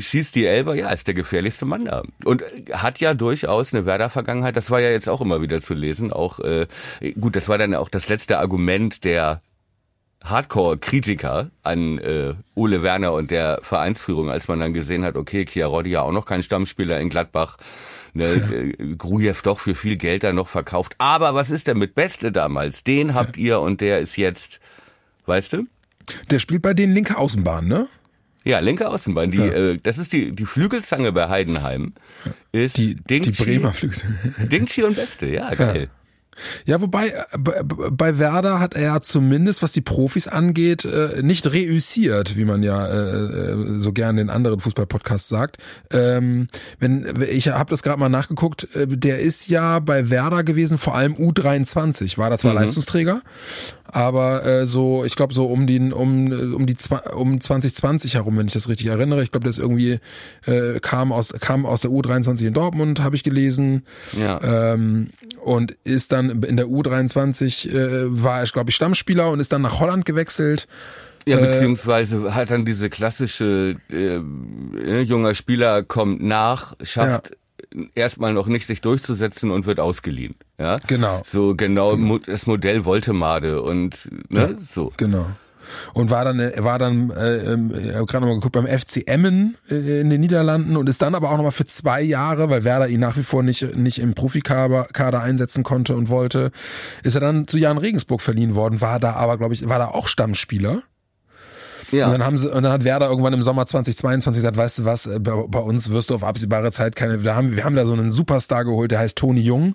schießt die Elber, ja, ist der gefährlichste Mann da. Und hat ja durchaus eine Werder-Vergangenheit, das war ja jetzt auch immer wieder zu lesen, auch, äh, gut, das war dann auch das letzte Argument der Hardcore-Kritiker an äh, Ole Werner und der Vereinsführung, als man dann gesehen hat, okay, Chiarodi ja auch noch kein Stammspieler in Gladbach, ne, äh, Grujew doch für viel Geld da noch verkauft. Aber was ist denn mit Beste damals? Den habt ihr und der ist jetzt, weißt du?
Der spielt bei den linke Außenbahn, ne?
Ja, linke Außenbahn. Die, ja. äh, das ist die, die Flügelzange bei Heidenheim. Ist
die, Dingchi, die Bremer Flügelzange.
Dingchi und Beste, ja, geil. Ja.
Ja, wobei äh, bei Werder hat er ja zumindest, was die Profis angeht, äh, nicht reüssiert, wie man ja äh, so gerne in anderen Fußballpodcasts sagt. Ähm, wenn ich habe das gerade mal nachgeguckt, der ist ja bei Werder gewesen, vor allem U23, war da zwar mhm. Leistungsträger, aber so, ich glaube so um die um um die um 2020 herum, wenn ich das richtig erinnere. Ich glaube, das irgendwie kam aus kam aus der U23 in Dortmund, habe ich gelesen. Ja. Ähm, und ist dann in der U23 äh, war er, glaube ich, Stammspieler und ist dann nach Holland gewechselt.
Ja, äh, beziehungsweise hat dann diese klassische äh, äh, junger Spieler kommt nach, schafft ja erstmal noch nicht sich durchzusetzen und wird ausgeliehen. Ja,
genau.
So genau, genau. das Modell Voltemade und ne, ja, so.
Genau. Und war dann, war dann, äh, habe gerade nochmal geguckt, beim FC Emmen äh, in den Niederlanden und ist dann aber auch nochmal für zwei Jahre, weil Werder ihn nach wie vor nicht, nicht im Profikader Kader einsetzen konnte und wollte, ist er dann zu Jan Regensburg verliehen worden, war da aber, glaube ich, war da auch Stammspieler. Ja. Und dann haben sie, und dann hat Werder irgendwann im Sommer 2022 gesagt, weißt du was, äh, bei, bei uns wirst du auf absehbare Zeit keine, wir haben, wir haben da so einen Superstar geholt, der heißt Toni Jung.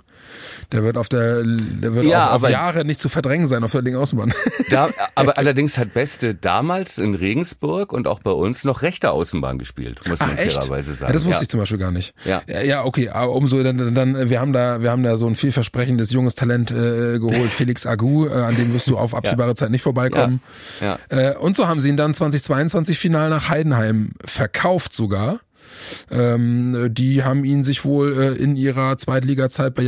Der wird auf der, der wird ja, auf, auf Jahre nicht zu verdrängen sein auf der linken Außenbahn. [laughs]
Da, aber [laughs] allerdings hat Beste damals in Regensburg und auch bei uns noch rechte Außenbahn gespielt, muss man fairerweise sagen.
Ja, das wusste ja. ich zum Beispiel gar nicht. Ja, ja, okay, aber umso dann, dann, wir haben da, wir haben da so ein vielversprechendes junges Talent äh, geholt, [laughs] Felix Agu, äh, an dem wirst du auf absehbare Zeit nicht vorbeikommen. Ja. Äh, und so haben sie ihn dann 2022 final nach Heidenheim verkauft sogar. Ähm, die haben ihn sich wohl äh, in ihrer Zweitliga-Zeit bei,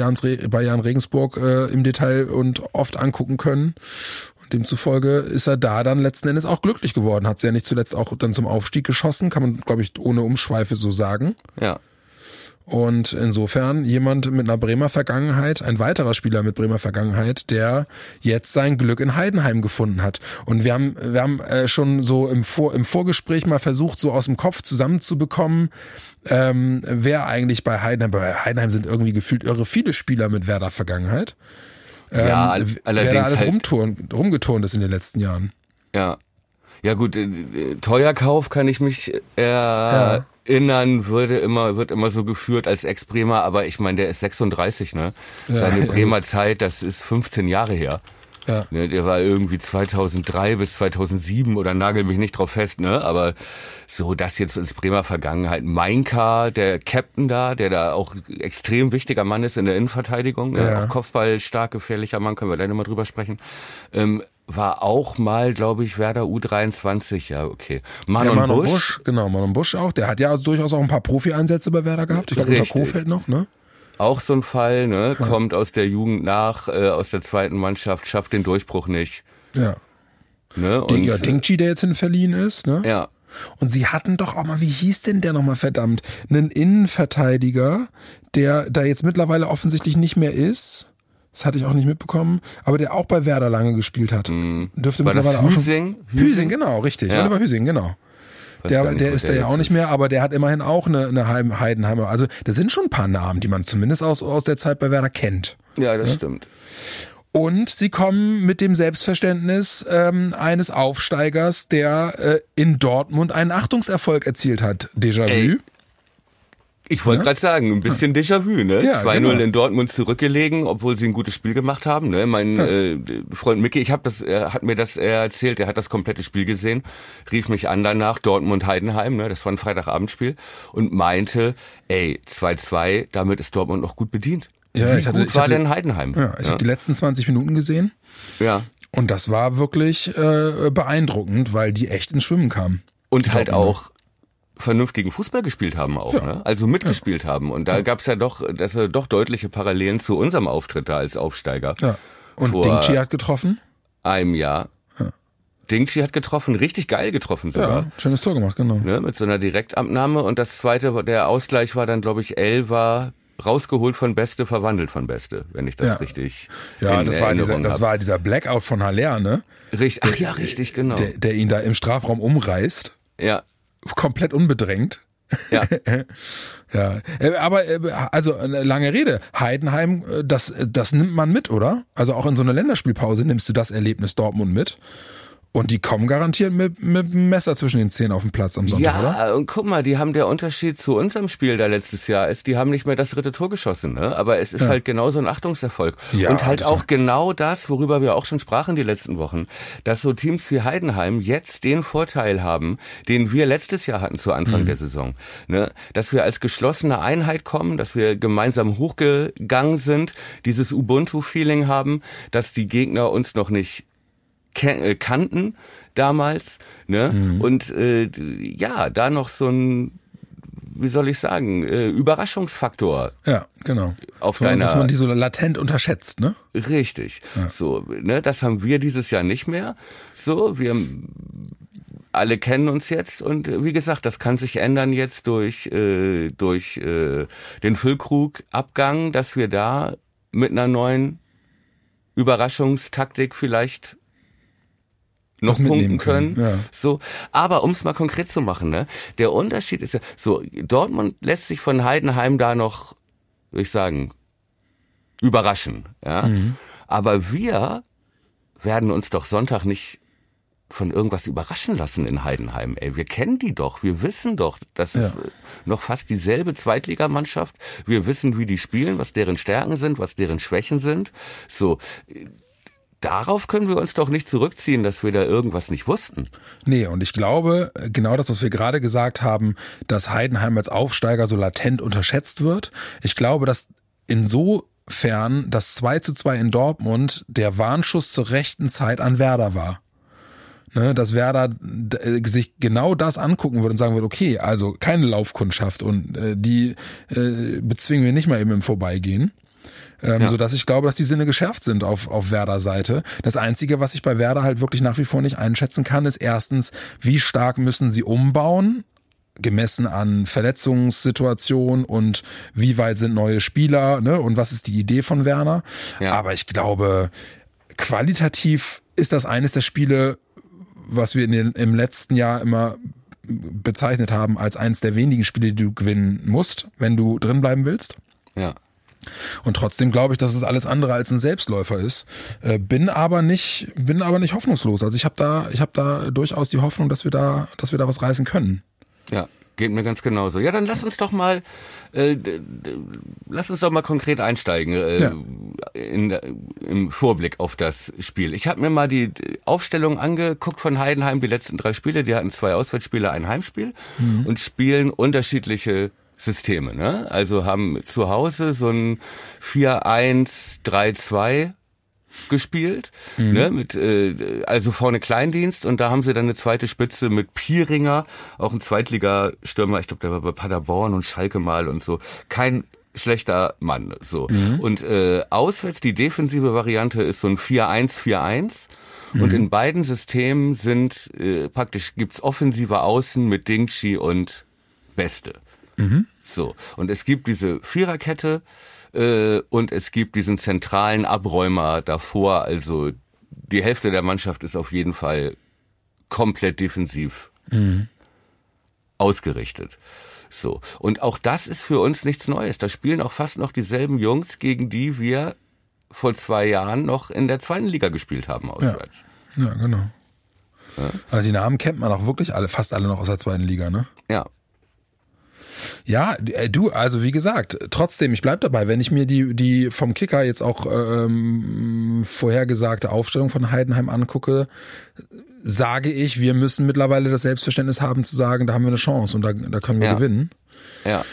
bei Jan Regensburg äh, im Detail und oft angucken können. Und demzufolge ist er da dann letzten Endes auch glücklich geworden. Hat sie ja nicht zuletzt auch dann zum Aufstieg geschossen, kann man, glaube ich, ohne Umschweife so sagen.
Ja.
Und insofern jemand mit einer Bremer Vergangenheit, ein weiterer Spieler mit Bremer Vergangenheit, der jetzt sein Glück in Heidenheim gefunden hat. Und wir haben, wir haben äh, schon so im, Vor im Vorgespräch mal versucht, so aus dem Kopf zusammenzubekommen, ähm, wer eigentlich bei Heidenheim, bei Heidenheim sind irgendwie gefühlt irre viele Spieler mit Werder Vergangenheit. Ähm,
Ja, all-
wer
allerdings
da alles
halt-
rumturn, rumgeturnt ist in den letzten Jahren.
Ja. Ja gut, äh, äh, Teuerkauf kann ich mich erinnern, würde immer, wird immer so geführt als Ex-Bremer, aber ich meine, der ist 36, ne? Seine Bremer Zeit, das ist 15 Jahre her.
Ja.
Ne, der war irgendwie 2003 bis 2007 oder nagel mich nicht drauf fest, ne? Aber so das jetzt ins Bremer Vergangenheit. Mainka, der Captain da, der da auch extrem wichtiger Mann ist in der Innenverteidigung, ne?
Ja.
auch Kopfball stark, gefährlicher Mann, können wir gleich nochmal drüber sprechen. Ähm, war auch mal, glaube ich, Werder U23, ja, okay. Manon,
ja, Manon
Busch,
Busch. genau, Manon Busch auch. Der hat ja durchaus auch ein paar Profi-Einsätze bei Werder gehabt. Ich glaube, unter. Kofeld noch, ne?
Auch so ein Fall, ne? Kommt aus der Jugend nach, äh, aus der zweiten Mannschaft, schafft den Durchbruch nicht.
Ja.
Ne? Und,
ja, Dingchi, der jetzt hin verliehen ist, ne?
ja.
Und sie hatten doch auch mal, wie hieß denn der nochmal verdammt? Einen Innenverteidiger, der da jetzt mittlerweile offensichtlich nicht mehr ist. Das hatte ich auch nicht mitbekommen, aber der auch bei Werder lange gespielt hat. Dürfte
Mhm. War das
mittlerweile auch schon.
Hüsing?
Hüsing, genau, richtig.
Ja.
Oliver Hüsing, genau. Der,
nicht,
der ist da ja auch nicht mehr, aber der hat immerhin auch eine, eine Heim- Heidenheimer. Also da sind schon ein paar Namen, die man zumindest aus, aus der Zeit bei Werder kennt.
Ja, das stimmt.
Und sie kommen mit dem Selbstverständnis ähm, eines Aufsteigers, der äh, in Dortmund einen Achtungserfolg erzielt hat. Déjà-vu.
Ich wollte gerade sagen, ein bisschen Déjà-vu, ne?
Ja,
2-0
genau.
in Dortmund zurückgelegen, obwohl sie ein gutes Spiel gemacht haben. Ne? Mein äh, Freund Mickey, ich hab das, er hat mir das äh, erzählt, er hat das komplette Spiel gesehen, rief mich an danach, Dortmund-Heidenheim, ne? das war ein Freitagabendspiel, und meinte, ey, 2-2, damit ist Dortmund noch gut bedient.
Ja,
Wie
ich hatte-
gut
ich
war
hatte-
denn Heidenheim?
Ja, ich habe die letzten 20 Minuten gesehen
ja.
und das war wirklich äh, beeindruckend, weil die echt ins Schwimmen kamen.
Und halt auch vernünftigen Fußball gespielt haben auch, ne? Also mitgespielt haben. Und da gab's ja doch, das sind doch deutliche Parallelen zu unserem Auftritt da als Aufsteiger.
Ja. Und
Vor
Dingchi hat getroffen.
einem Jahr. Dingchi hat getroffen, richtig geil getroffen sogar.
Ja, schönes Tor gemacht, genau.
Ne, mit so einer Direktabnahme. Und das zweite, der Ausgleich war dann, glaube ich, L war rausgeholt von Beste, verwandelt von Beste, wenn ich das
Ja.
richtig
Ja, das war, dieser, das war dieser Blackout von Haller, ne?
Richtig, ach ja, richtig, genau.
Der, der ihn da im Strafraum umreißt.
ja,
Komplett unbedrängt.
ja. [laughs]
Ja, äh, aber äh, also eine lange Rede. Heidenheim, äh, das das nimmt man mit, oder? Also auch in so einer Länderspielpause nimmst du das Erlebnis Dortmund mit. Und die kommen garantiert mit, mit dem Messer zwischen den Zähnen auf den Platz am Sonntag, oder?
Ja, und guck mal, die haben der Unterschied zu unserem Spiel da letztes Jahr ist, die haben nicht mehr das dritte Tor geschossen, ne? Aber es ist halt genauso ein Achtungserfolg.
Ja,
und halt auch genau das, worüber wir auch schon sprachen die letzten Wochen, dass so Teams wie Heidenheim jetzt den Vorteil haben, den wir letztes Jahr hatten zu
Mhm.
Anfang der Saison, ne? Dass wir als geschlossene Einheit kommen, dass wir gemeinsam hochgegangen sind, dieses Ubuntu-Feeling haben, dass die Gegner uns noch nicht kannten damals, ne?
Mhm.
Und äh, ja, da noch so ein, wie soll ich sagen, äh, Überraschungsfaktor.
Ja, genau.
Auf
So,
deiner-
dass man die so latent unterschätzt, ne?
Richtig. So, ne, das haben wir dieses Jahr nicht mehr. So, wir alle kennen uns jetzt und äh, wie gesagt, das kann sich ändern jetzt durch äh, durch äh, den Füllkrug-Abgang, dass wir da mit einer neuen Überraschungstaktik vielleicht noch punkten können.
können, ja.
So, aber um es mal konkret zu machen, ne, der Unterschied ist ja so, Dortmund lässt sich von Heidenheim da noch, würde ich sagen, überraschen, ja.
Mhm.
Aber wir werden uns doch Sonntag nicht von irgendwas überraschen lassen in Heidenheim. Ey, wir kennen die doch, wir wissen doch, das ist
Ja.
äh, noch fast dieselbe Zweitligamannschaft. Wir wissen, wie die spielen, was deren Stärken sind, was deren Schwächen sind. So, darauf können wir uns doch nicht zurückziehen, dass wir da irgendwas nicht wussten.
Nee, und ich glaube, äh, genau das, was wir gerade gesagt haben, dass Heidenheim als Aufsteiger so latent unterschätzt wird. Ich glaube, dass insofern das 2 zu 2 in Dortmund der Warnschuss zur rechten Zeit an Werder war. Ne, dass Werder äh, sich genau das angucken würde und sagen würde, okay, also keine Laufkundschaft und äh, die äh, bezwingen wir nicht mal eben im Vorbeigehen. Ähm,
Ja.
So dass ich glaube, dass die Sinne geschärft sind auf, auf Werder Seite. Das Einzige, was ich bei Werder halt wirklich nach wie vor nicht einschätzen kann, ist erstens, wie stark müssen sie umbauen? gemessen an Verletzungssituation und wie weit sind neue Spieler ne, und was ist die Idee von Werner.
Ja.
Aber ich glaube, qualitativ ist das eines der Spiele, was wir in den, im letzten Jahr immer bezeichnet haben als eines der wenigen Spiele, die du gewinnen musst, wenn du drin bleiben willst.
Ja.
Und trotzdem glaube ich, dass es alles andere als ein Selbstläufer ist. Äh, bin aber nicht, bin aber nicht hoffnungslos. Also ich habe da, ich habe da durchaus die Hoffnung, dass wir da, dass wir da was reißen können.
Ja, geht mir ganz genauso. Ja, dann lass uns doch mal, äh, lass uns doch mal konkret einsteigen äh,
Ja.
in, im Vorblick auf das Spiel. Ich habe mir mal die die Aufstellung angeguckt von Heidenheim, die letzten drei Spiele. Die hatten zwei Auswärtsspiele, ein Heimspiel und spielen unterschiedliche Systeme. Ne? Also haben zu Hause so ein 4-1-3-2 gespielt, ne, mit äh, also vorne Kleindienst und da haben sie dann eine zweite Spitze mit Pieringer, auch ein Zweitligastürmer, ich glaube, der war bei Paderborn und Schalke mal und so. Kein schlechter Mann, so. Und äh, auswärts die defensive Variante ist so ein 4-1-4-1 und in beiden Systemen sind äh, praktisch gibt's offensive Außen mit Dingchi und Beste. So. Und es gibt diese Viererkette äh, und es gibt diesen zentralen Abräumer davor. Also die Hälfte der Mannschaft ist auf jeden Fall komplett defensiv ausgerichtet. So. Und auch das ist für uns nichts Neues. Da spielen auch fast noch dieselben Jungs, gegen die wir vor zwei Jahren noch in der zweiten Liga gespielt haben auswärts.
Ja, genau. Also die Namen kennt man auch wirklich alle, fast alle noch aus der zweiten Liga, ne?
Ja.
Ja, äh, du, also wie gesagt, trotzdem, ich bleib dabei, wenn ich mir die, die vom Kicker jetzt auch ähm, vorhergesagte Aufstellung von Heidenheim angucke, sage ich, wir müssen mittlerweile das Selbstverständnis haben zu sagen, da haben wir eine Chance und da, da können wir
Ja.
gewinnen.
Ja.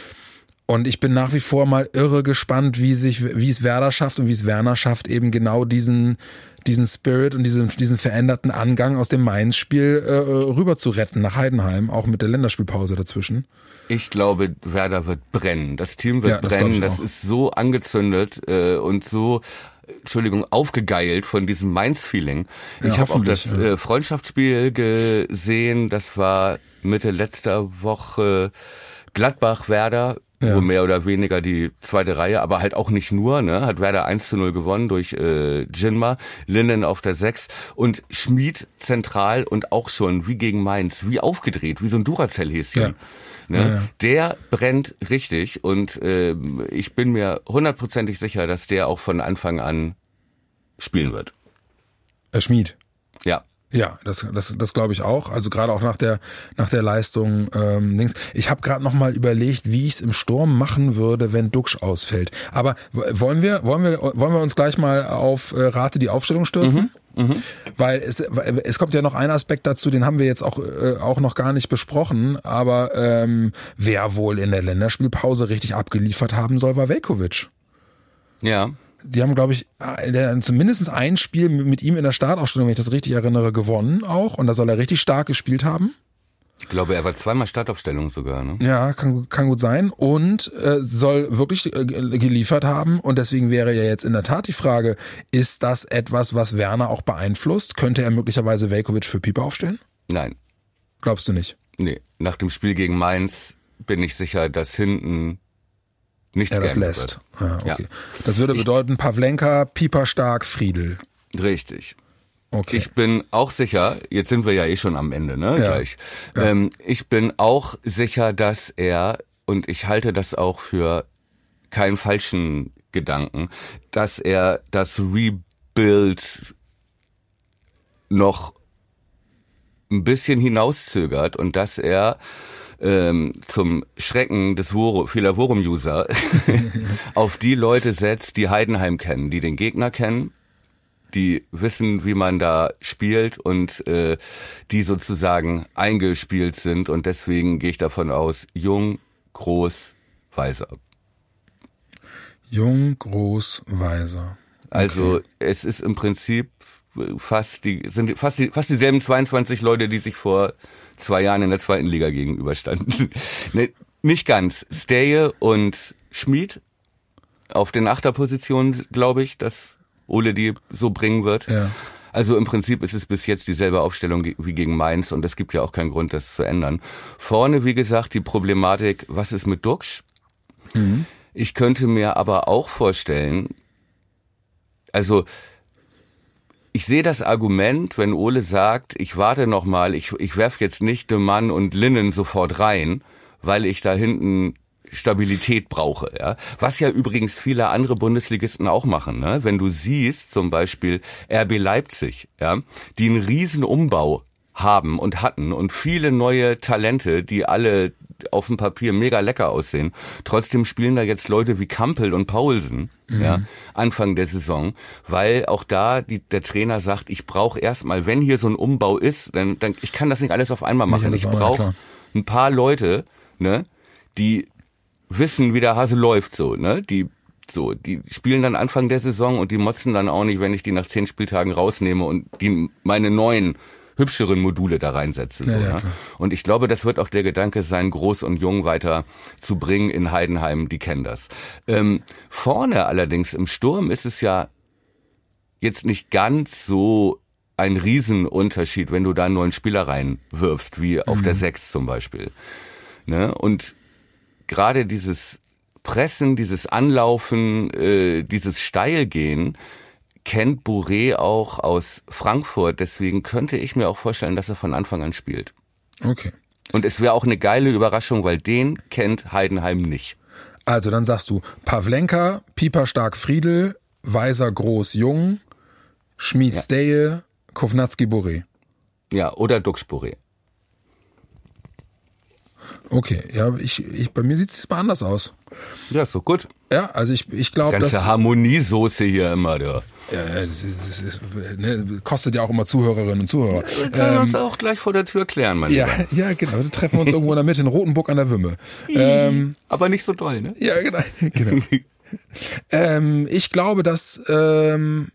Und ich bin nach wie vor mal irre gespannt, wie sich, wie es Werder schafft und wie es Werner schafft, eben genau diesen, diesen Spirit und diesen, diesen veränderten Angang aus dem Mainz-Spiel äh, rüber zu retten nach Heidenheim, auch mit der Länderspielpause dazwischen.
Ich glaube, Werder wird brennen. Das Team wird
Ja, das
brennen. Das ist so angezündet äh, und so, Entschuldigung, aufgegeilt von diesem Mainz-Feeling.
Ja,
ich habe auch das äh, Freundschaftsspiel gesehen. Das war Mitte letzter Woche Gladbach-Werder.
Ja.
Wo mehr oder weniger die zweite Reihe, aber halt auch nicht nur, ne? Hat Werder 1 zu 0 gewonnen durch äh, Jinma, Linnen auf der 6 und Schmied zentral und auch schon wie gegen Mainz, wie aufgedreht, wie so ein Duracell-Häschen.
Ja.
Ne?
Ja, ja.
Der brennt richtig und ähm, ich bin mir hundertprozentig sicher, dass der auch von Anfang an spielen wird.
Äh, Schmied.
Ja.
Ja, das, das, das glaube ich auch. Also gerade auch nach der nach der Leistung. Ähm, Dings. Ich habe gerade noch mal überlegt, wie ich es im Sturm machen würde, wenn Duxch ausfällt. Aber wollen wir wollen wir wollen wir uns gleich mal auf äh, Rate die Aufstellung stürzen? Weil es, weil es kommt ja noch ein Aspekt dazu, den haben wir jetzt auch, äh, auch noch gar nicht besprochen, aber ähm, wer wohl in der Länderspielpause richtig abgeliefert haben soll, war Velkovic.
Ja.
Die haben, glaube ich, äh, zumindest ein Spiel mit ihm in der Startaufstellung, wenn ich das richtig erinnere, gewonnen auch. Und da soll er richtig stark gespielt haben.
Ich glaube, er war zweimal Startaufstellung sogar, ne?
Ja, kann, kann gut sein. Und äh, soll wirklich äh, geliefert haben. Und deswegen wäre ja jetzt in der Tat die Frage, ist das etwas, was Werner auch beeinflusst? Könnte er möglicherweise Velkovic für Pieper aufstellen?
Nein.
Glaubst du nicht?
Nee. Nach dem Spiel gegen Mainz bin ich sicher, dass hinten nichts
Er das lässt. Ah, okay.
Ja.
Das würde bedeuten, Pavlenka, Pieper stark, Friedel.
Richtig.
Okay.
Ich bin auch sicher, jetzt sind wir ja eh schon am Ende, ne?
Ja.
Gleich. Ähm, ich bin auch sicher, dass er, und ich halte das auch für keinen falschen Gedanken, dass er das Rebuild noch ein bisschen hinauszögert und dass er ähm, zum Schrecken des Voro, vieler Vorum-User [laughs] auf die Leute setzt, die Heidenheim kennen, die den Gegner kennen, die wissen, wie man da spielt und äh, die sozusagen eingespielt sind. Und deswegen gehe ich davon aus, jung, groß, weiser.
Jung, groß, weiser.
Also es ist im Prinzip fast die sind fast die, fast dieselben 22 Leute, die sich vor zwei Jahren in der zweiten Liga gegenüberstanden. [laughs] ne, nicht ganz. Steje und Schmid auf den Achterpositionen, glaube ich, dass Ole die so bringen wird.
Ja.
Also im Prinzip ist es bis jetzt dieselbe Aufstellung wie gegen Mainz und es gibt ja auch keinen Grund, das zu ändern. Vorne, wie gesagt, die Problematik, was ist mit Duxch? Mhm. Ich könnte mir aber auch vorstellen, also ich sehe das Argument, wenn Ole sagt, ich warte noch mal, ich, ich werf jetzt nicht de Mann und Linnen sofort rein, weil ich da hinten Stabilität brauche. Ja? Was ja übrigens viele andere Bundesligisten auch machen. Ne? Wenn du siehst, zum Beispiel RB Leipzig, ja, die einen riesen Umbau haben und hatten und viele neue Talente, die alle auf dem Papier mega lecker aussehen. Trotzdem spielen da jetzt Leute wie Kampel und Paulsen, mhm. ja, Anfang der Saison, weil auch da die, der Trainer sagt, ich brauche erstmal, wenn hier so ein Umbau ist, dann, dann ich kann das nicht alles auf einmal machen. Ich brauche ein paar Leute, ne, die wissen, wie der Hase läuft, so, ne? Die so, die spielen dann Anfang der Saison und die motzen dann auch nicht, wenn ich die nach zehn Spieltagen rausnehme und die meine neuen hübscheren Module da reinsetze. So, ja, ja, ne? Und ich glaube, das wird auch der Gedanke sein, groß und jung weiter zu bringen in Heidenheim, die kennen das. Ähm, vorne allerdings im Sturm ist es ja jetzt nicht ganz so ein Riesenunterschied, wenn du da einen neuen Spieler reinwirfst, wie auf mhm. der Sechs zum Beispiel. Ne? Und gerade dieses Pressen, dieses Anlaufen, äh, dieses Steilgehen kennt Bourré auch aus Frankfurt. Deswegen könnte ich mir auch vorstellen, dass er von Anfang an spielt.
Okay.
Und es wäre auch eine geile Überraschung, weil den kennt Heidenheim nicht.
Also dann sagst du Pavlenka, Pieper Stark Friedel, Weiser Groß Jung, Schmied ja. Steje, Kovnatski Boré.
Ja, oder Dux Boré.
Okay, ja, ich, ich, bei mir sieht es mal anders aus.
Ja, so gut.
Ja, also ich, ich glaube,
das. Ganze Harmoniesoße hier immer, da.
Ja, das, ist, das ist, ne, kostet ja auch immer Zuhörerinnen und Zuhörer.
Wir können ähm, uns auch gleich vor der Tür klären, mein
ja, Lieber. [laughs] Ja, genau. Dann treffen wir uns irgendwo in der Mitte in Rotenburg an der Wümme. Ähm,
Aber nicht so doll, ne?
Ja, genau. [laughs] genau. ähm, ich glaube, dass, ähm,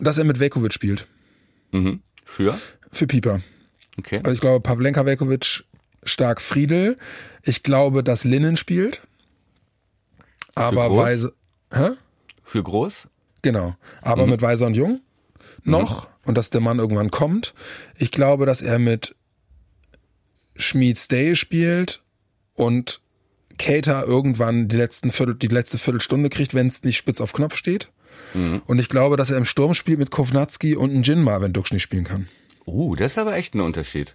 dass er mit Velkovic spielt.
Mhm. Für?
Für Pieper.
Okay.
Also ich glaube, Pavlenka Velkovic stark Friedel. Ich glaube, dass Linnen spielt. Aber Weise. Hä?
Für groß?
Genau. Aber mhm. mit Weiser und Jung noch. Mhm. Und dass der Mann irgendwann kommt. Ich glaube, dass er mit Schmied Stay spielt und Cater irgendwann die, letzten Viertel, die letzte Viertelstunde kriegt, wenn es nicht spitz auf Knopf steht. Mhm. Und ich glaube, dass er im Sturm spielt mit Kovnatski und Jinma, wenn Dux nicht spielen kann.
Uh, das ist aber echt ein Unterschied.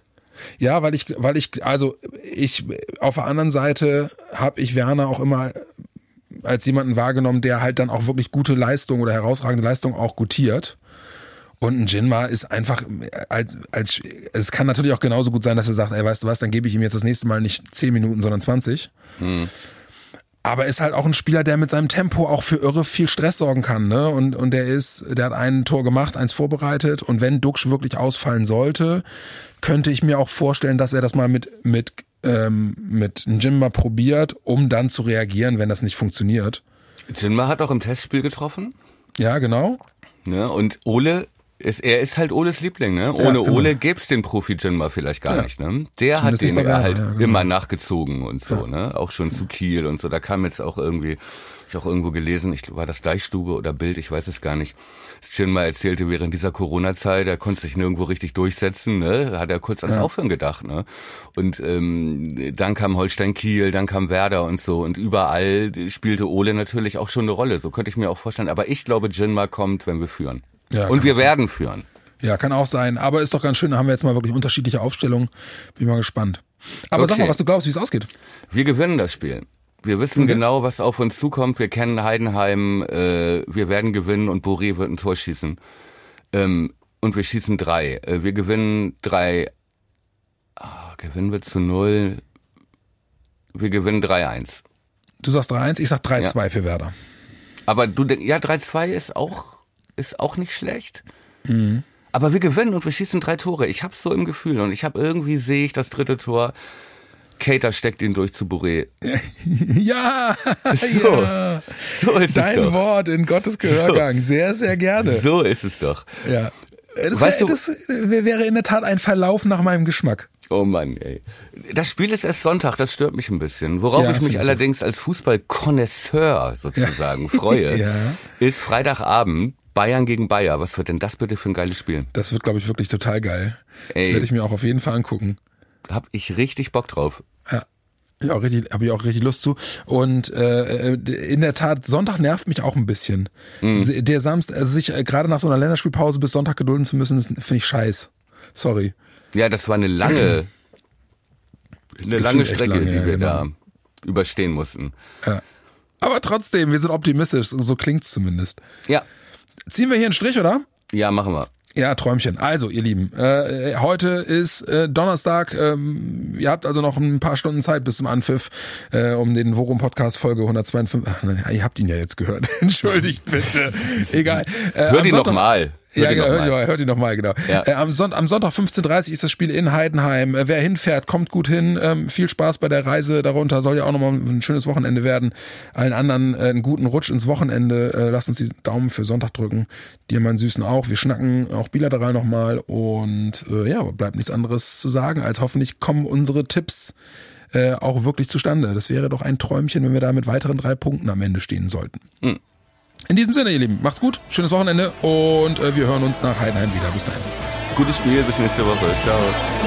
Ja, weil ich, weil ich, also ich auf der anderen Seite habe ich Werner auch immer als jemanden wahrgenommen, der halt dann auch wirklich gute Leistung oder herausragende Leistung auch gutiert. Und ein Jinma ist einfach als, als es kann natürlich auch genauso gut sein, dass er sagt, ey, weißt du was, dann gebe ich ihm jetzt das nächste Mal nicht 10 Minuten, sondern 20. Hm. Aber ist halt auch ein Spieler, der mit seinem Tempo auch für irre viel Stress sorgen kann, ne? Und, und der ist, der hat ein Tor gemacht, eins vorbereitet. Und wenn Duxch wirklich ausfallen sollte, könnte ich mir auch vorstellen, dass er das mal mit, mit, ähm, mit Jimma probiert, um dann zu reagieren, wenn das nicht funktioniert.
Jimma hat auch im Testspiel getroffen.
Ja, genau.
Ne? Und Ole ist, er ist halt Oles Liebling, ne? Ohne ja, genau. Ole gäb's den Profi Jinma vielleicht gar ja. nicht, ne? Der Zumindest hat den ja halt ja, genau. immer nachgezogen und so, ne? Auch schon zu Kiel und so. Da kam jetzt auch irgendwie, ich auch irgendwo gelesen, ich war das Deichstube oder Bild, ich weiß es gar nicht. Das Jinma erzählte während dieser Corona-Zeit, er konnte sich nirgendwo richtig durchsetzen, ne? Hat er kurz ans Aufhören gedacht, ne? Und ähm, dann kam Holstein Kiel, dann kam Werder und so und überall spielte Ole natürlich auch schon eine Rolle. So könnte ich mir auch vorstellen. Aber ich glaube, Jinma kommt, wenn wir führen. Ja, und wir werden führen.
Ja, kann auch sein. Aber ist doch ganz schön, da haben wir jetzt mal wirklich unterschiedliche Aufstellungen. Bin mal gespannt. Aber okay. sag mal, was du glaubst, wie es ausgeht.
Wir gewinnen das Spiel. Wir wissen okay. genau, was auf uns zukommt. Wir kennen Heidenheim. Äh, wir werden gewinnen und Boré wird ein Tor schießen. Ähm, und wir schießen drei. Äh, wir gewinnen drei. Ah, gewinnen wir zu null. Wir gewinnen 3-1.
Du sagst 3-1, ich sag 3-2 ja. für Werder.
Aber du denkst, ja, 3-2 ist auch ist auch nicht schlecht. Mhm. Aber wir gewinnen und wir schießen drei Tore. Ich hab's so im Gefühl und ich habe irgendwie sehe ich das dritte Tor. Kater steckt ihn durch zu Bourré. [laughs]
Ja,
so,
ja. so ist Dein es doch. Wort in Gottes Gehörgang. So. Sehr, sehr gerne.
So ist es doch.
Ja. Das, weißt wär, das wäre in der Tat ein Verlauf nach meinem Geschmack.
Oh Mann, ey. Das Spiel ist erst Sonntag, das stört mich ein bisschen. Worauf ja, ich mich allerdings als Fußball-Konnoisseur sozusagen ja. [laughs] freue, ja. ist Freitagabend Bayern gegen Bayer. Was wird denn das bitte für ein geiles Spiel?
Das wird, glaube ich, wirklich total geil. Das
Ey.
werde ich mir auch auf jeden Fall angucken.
Hab ich richtig Bock drauf.
Ja. Ja, richtig, habe ich auch richtig Lust zu. Und äh, in der Tat, Sonntag nervt mich auch ein bisschen.
Mhm.
Der Samstag, also sich äh, gerade nach so einer Länderspielpause bis Sonntag gedulden zu müssen, finde ich scheiß. Sorry.
Ja, das war eine lange, [clears throat] eine lange Strecke,
lange,
die
ja,
wir
genau.
da überstehen mussten.
Aber trotzdem, wir sind optimistisch, so klingt's zumindest.
Ja,
Ziehen wir hier einen Strich, oder?
ja, machen wir.
Ja, Träumchen. Also, ihr Lieben, äh, heute ist äh, Donnerstag. Ähm, ihr habt also noch ein paar Stunden Zeit bis zum Anpfiff, äh, um den Worum Podcast Folge 152. Ach, nein, ihr habt ihn ja jetzt gehört. [laughs] Entschuldigt bitte. Egal. Äh,
Hör
am
die
Sonntag-. Ja, genau, hört, ihr, hört ihr nochmal, genau.
Ja.
Äh, am, Son am Sonntag 15.30 ist das Spiel in Heidenheim. Äh, wer hinfährt, kommt gut hin. Ähm, viel Spaß bei der Reise darunter. Soll ja auch nochmal ein schönes Wochenende werden. Allen anderen äh, einen guten Rutsch ins Wochenende. Äh, lasst uns die Daumen für Sonntag drücken. Dir, meinen Süßen, auch. Wir schnacken auch bilateral nochmal. Und äh, ja, bleibt nichts anderes zu sagen, als hoffentlich kommen unsere Tipps äh, auch wirklich zustande. Das wäre doch ein Träumchen, wenn wir da mit weiteren drei Punkten am Ende stehen sollten. In diesem Sinne, ihr Lieben, macht's gut, schönes Wochenende und äh, wir hören uns nach Heidenheim wieder. Bis dahin.
Gutes Spiel, bis nächste Woche. Ciao.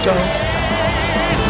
Ciao.